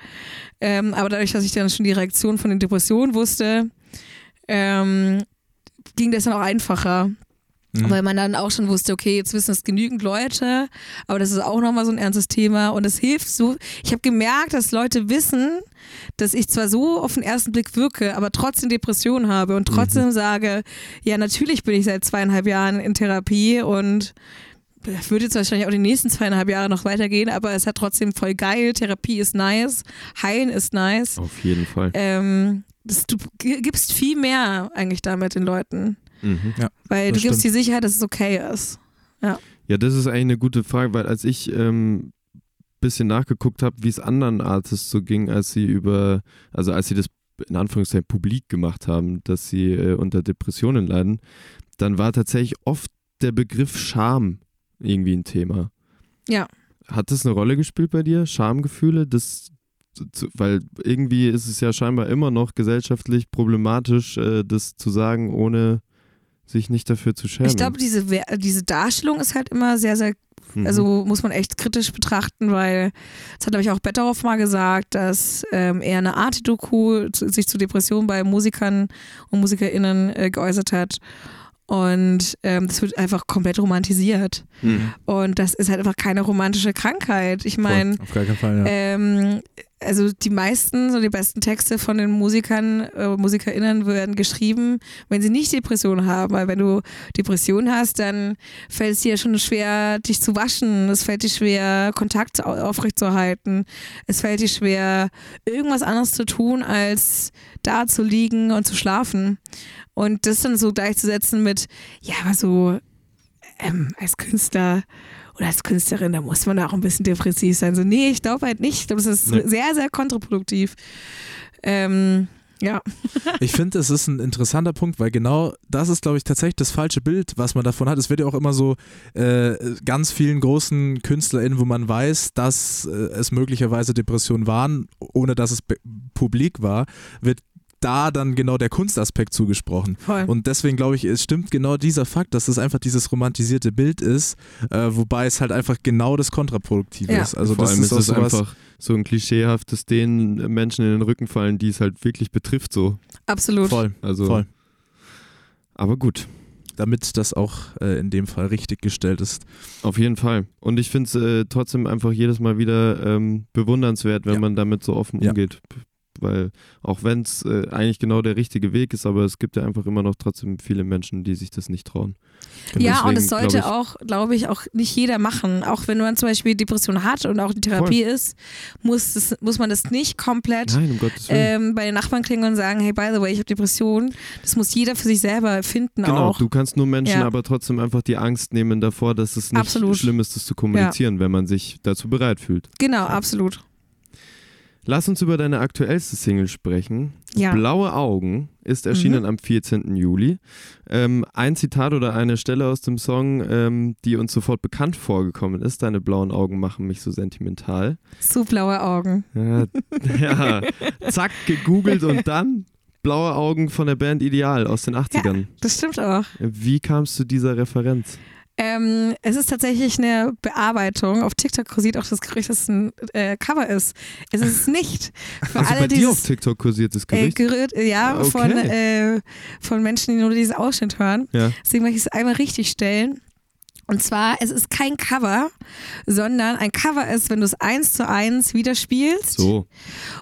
Ähm, aber dadurch, dass ich dann schon die Reaktion von den Depressionen wusste, ähm, ging das dann auch einfacher. Mhm. Weil man dann auch schon wusste, okay, jetzt wissen es genügend Leute, aber das ist auch nochmal so ein ernstes Thema und es hilft so. Ich habe gemerkt, dass Leute wissen, dass ich zwar so auf den ersten Blick wirke, aber trotzdem Depressionen habe und trotzdem sage, ja, natürlich bin ich seit zweieinhalb Jahren in Therapie und das würde jetzt wahrscheinlich auch die nächsten zweieinhalb Jahre noch weitergehen, aber es hat trotzdem voll geil. Therapie ist nice, Heilen ist nice. Auf jeden Fall. Ähm, das, du gibst viel mehr eigentlich damit den Leuten, Mhm. weil Das du gibst stimmt. die Sicherheit, dass es okay ist. Ja, das ist eigentlich eine gute Frage, weil als ich ähm, bisschen nachgeguckt habe, wie es anderen Artists so ging, als sie über, also als sie das in Anführungszeichen publik gemacht haben, dass sie äh, unter Depressionen leiden, dann war tatsächlich oft der Begriff Scham irgendwie ein Thema. Ja. Hat das eine Rolle gespielt bei dir? Schamgefühle? Das, zu, weil irgendwie ist es ja scheinbar immer noch gesellschaftlich problematisch, äh, das zu sagen, ohne sich nicht dafür zu schämen. Ich glaube, diese, diese Darstellung ist halt immer sehr, sehr Mhm. Also muss man echt kritisch betrachten, weil das hat, glaube ich, auch Betteroff mal gesagt, dass ähm, er eine Art Doku zu, sich zu Depressionen bei Musikern und MusikerInnen äh, geäußert hat. Und ähm, das wird einfach komplett romantisiert. Mhm. Und das ist halt einfach keine romantische Krankheit. Ich meine, Auf gar keinen Fall, ja. ähm, also die meisten, so die besten Texte von den Musikern, äh, MusikerInnen werden geschrieben, wenn sie nicht Depressionen haben. Weil wenn du Depressionen hast, dann fällt es dir schon schwer, dich zu waschen. Es fällt dir schwer, Kontakt au- aufrechtzuerhalten. Es fällt dir schwer, irgendwas anderes zu tun, als da zu liegen und zu schlafen. Und das dann so gleichzusetzen mit, ja, aber so ähm, als Künstler oder als Künstlerin, da muss man auch ein bisschen depressiv sein. So, nee, ich glaube halt nicht. Ich glaube, das ist Nee. sehr, sehr kontraproduktiv. Ähm, ja. Ich finde, es ist ein interessanter Punkt, weil genau das ist, glaube ich, tatsächlich das falsche Bild, was man davon hat. Es wird ja auch immer so äh, ganz vielen großen KünstlerInnen, wo man weiß, dass äh, es möglicherweise Depressionen waren, ohne dass es publik war, wird da dann genau der Kunstaspekt zugesprochen. Voll. Und deswegen glaube ich, es stimmt genau dieser Fakt, dass es einfach dieses romantisierte Bild ist, äh, wobei es halt einfach genau das Kontraproduktive Ja. ist. Also Vor das allem ist, es sowas, einfach so ein klischeehaftes den Menschen in den Rücken fallen, die es halt wirklich betrifft so. Absolut. voll, Also, voll. aber gut, Damit das auch äh, in dem Fall richtig gestellt ist. auf jeden Fall. Und ich finde es äh, trotzdem einfach jedes Mal wieder ähm, bewundernswert, wenn Ja. man damit so offen Ja. umgeht. Weil auch wenn es äh, eigentlich genau der richtige Weg ist, aber es gibt ja einfach immer noch trotzdem viele Menschen, die sich das nicht trauen. Ja, und Deswegen es sollte glaub ich- auch, glaube ich, auch nicht jeder machen. Auch wenn man zum Beispiel Depression hat und auch in Therapie ist, muss, das, muss man das nicht komplett Nein, um ähm, bei den Nachbarn klingen und sagen, hey, by the way, ich habe Depression. Das muss jeder für sich selber finden Genau, auch. du kannst nur Menschen Ja. aber trotzdem einfach die Angst nehmen davor, dass es nicht Absolut. schlimm ist, das zu kommunizieren, wenn man sich dazu bereit fühlt. Genau, absolut. Lass uns über deine aktuellste Single sprechen. Ja. Mhm. Blaue Augen ist erschienen am 14. Juli. Ähm, ein Zitat oder eine Stelle aus dem Song, ähm, die uns sofort bekannt vorgekommen ist. Deine blauen Augen machen mich so sentimental. So blaue Augen. Ja, ja. zack, gegoogelt und dann blaue Augen von der Band Ideal aus den 80ern. Das stimmt auch. Wie kamst du dieser Referenz? Ähm, es ist tatsächlich eine Bearbeitung. Auf TikTok kursiert auch das Gerücht, dass es ein äh, Cover ist. Es ist es nicht. Für Also alle bei dir auf TikTok kursiert das äh, Gerücht? gerührt, äh, ja, Okay. von, äh, von Menschen, die nur diesen Ausschnitt hören. ja. Deswegen möchte ich es einmal richtig stellen. Und zwar, es ist kein Cover, sondern ein Cover ist, wenn du es eins zu eins wieder spielst. So.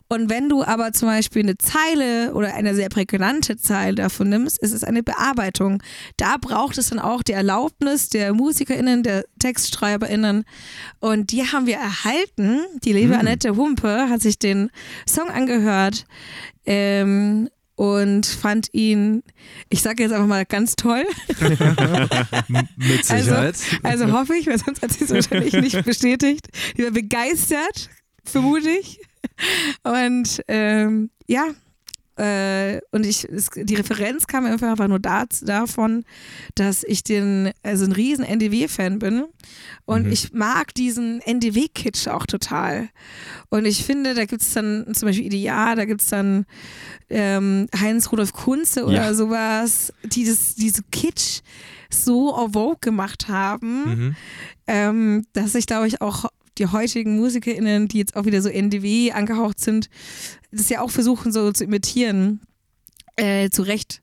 Und wenn du aber zum Beispiel eine Zeile oder eine sehr prägnante Zeile davon nimmst, ist es eine Bearbeitung. Da braucht es dann auch die Erlaubnis der MusikerInnen, der TextschreiberInnen. Und die haben wir erhalten. Die liebe Annette Humpe hat sich den Song angehört. Ähm, und fand ihn, ich sage jetzt einfach mal ganz toll. Mit Sicherheit. Also, also hoffe ich, weil sonst hat sie es wahrscheinlich nicht bestätigt. Die war begeistert, vermute ich. Und ähm, ja, äh, und ich, es, die Referenz kam einfach nur da, davon, dass ich den, also ein riesen NDW-Fan bin. Und ich mag diesen NDW-Kitsch auch total. Und ich finde, da gibt es dann zum Beispiel Ideal, da gibt es dann ähm, Heinz-Rudolf Kunze oder Ja. sowas, die das, diese Kitsch so en vogue gemacht haben, Mhm. ähm, dass ich glaube ich auch die heutigen MusikerInnen, die jetzt auch wieder so NDW angehaucht sind, das ja auch versuchen so zu imitieren. Äh, zu Recht.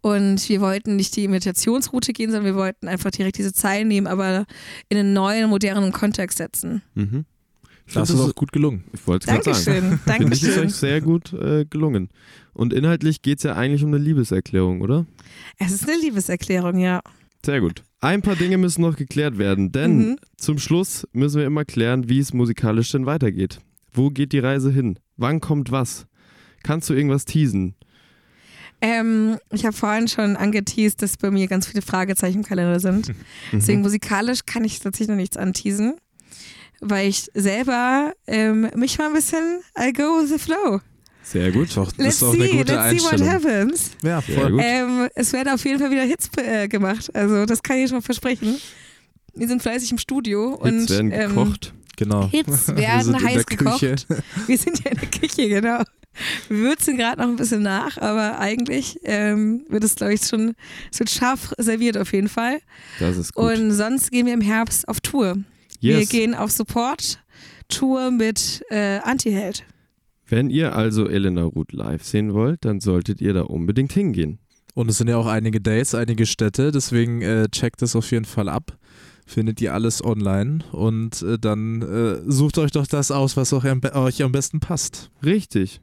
Und wir wollten nicht die Imitationsroute gehen, sondern wir wollten einfach direkt diese Zeilen nehmen, aber in einen neuen, modernen Kontext setzen. Mhm. Ich Das find, ist auch gut gelungen. Ich wollte es gerade sagen. Dankeschön. Finde ich, ist Dankeschön. euch sehr gut äh, gelungen. Und inhaltlich geht es ja eigentlich um eine Liebeserklärung, oder? Es ist eine Liebeserklärung, ja. Sehr gut. Ein paar Dinge müssen noch geklärt werden, denn Mhm. zum Schluss müssen wir immer klären, wie es musikalisch denn weitergeht. Wo geht die Reise hin? Wann kommt was? Kannst du irgendwas teasen? Ähm, ich habe vorhin schon angeteased, dass bei mir ganz viele Fragezeichen im Kalender sind. Deswegen musikalisch kann ich tatsächlich noch nichts anteasen, weil ich selber ähm, mich mal ein bisschen I go with the flow. Sehr gut. Doch, das Let's ist auch eine see, gute let's see what Einstellung. happens. Ja, voll. gut. Ähm, es werden auf jeden Fall wieder Hits äh, gemacht, also das kann ich schon mal versprechen. Wir sind fleißig im Studio Hits und werden ähm, gekocht. Genau. Hits Wir werden heiß der Küche. gekocht. Wir sind ja in der Küche, genau. Wir würzen gerade noch ein bisschen nach, aber eigentlich ähm, wird es, glaube ich, schon, es wird scharf serviert auf jeden Fall. Das ist gut. Und sonst gehen wir im Herbst auf Tour. Wir yes. gehen auf Support-Tour mit äh, Anti-Held. Wenn ihr also Elena Ruth live sehen wollt, dann solltet ihr da unbedingt hingehen. Und es sind ja auch einige Dates, einige Städte, deswegen äh, checkt es auf jeden Fall ab. Findet ihr alles online und äh, dann äh, sucht euch doch das aus, was auch am, euch am besten passt. Richtig.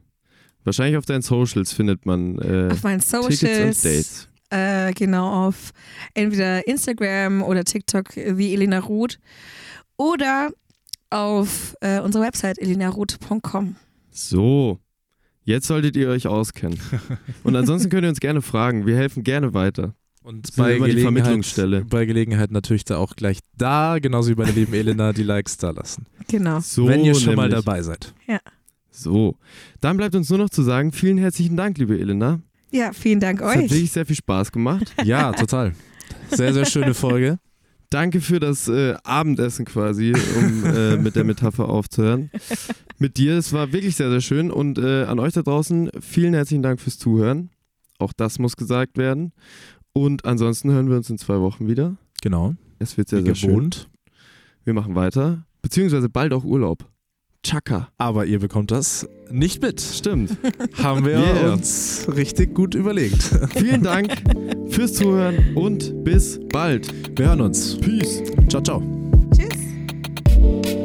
Wahrscheinlich auf deinen Socials findet man äh, Auf meinen Tickets Socials. und Dates. Äh, genau, auf entweder Instagram oder TikTok wie Elena Ruth oder auf äh, unserer Website elenaruth.com. So, jetzt solltet ihr euch auskennen. Und ansonsten könnt ihr uns gerne fragen. Wir helfen gerne weiter. Und die Vermittlungsstelle. bei Gelegenheit natürlich da auch gleich da, genauso wie bei der lieben Elena, die Likes da lassen. Genau. So, wenn ihr schon mal nämlich. dabei seid. So, dann bleibt uns nur noch zu sagen, vielen herzlichen Dank, liebe Elena. Ja, vielen Dank Es hat euch. wirklich sehr viel Spaß gemacht. Ja, total. Sehr, sehr schöne Folge. Danke für das äh, Abendessen quasi, um äh, mit der Metapher aufzuhören. Mit dir, es war wirklich sehr, sehr schön. Und äh, an euch da draußen, vielen herzlichen Dank fürs Zuhören. Auch das muss gesagt werden. Und ansonsten hören wir uns in zwei Wochen wieder. Genau. Es wird sehr, Wie sehr schön. gewohnt. Wir machen weiter. Beziehungsweise bald auch Urlaub. Chaka. Aber ihr bekommt das nicht mit. Stimmt. Haben wir Yeah. uns richtig gut überlegt. Vielen Dank fürs Zuhören und bis bald. Wir hören uns. Peace. Ciao, ciao. Tschüss.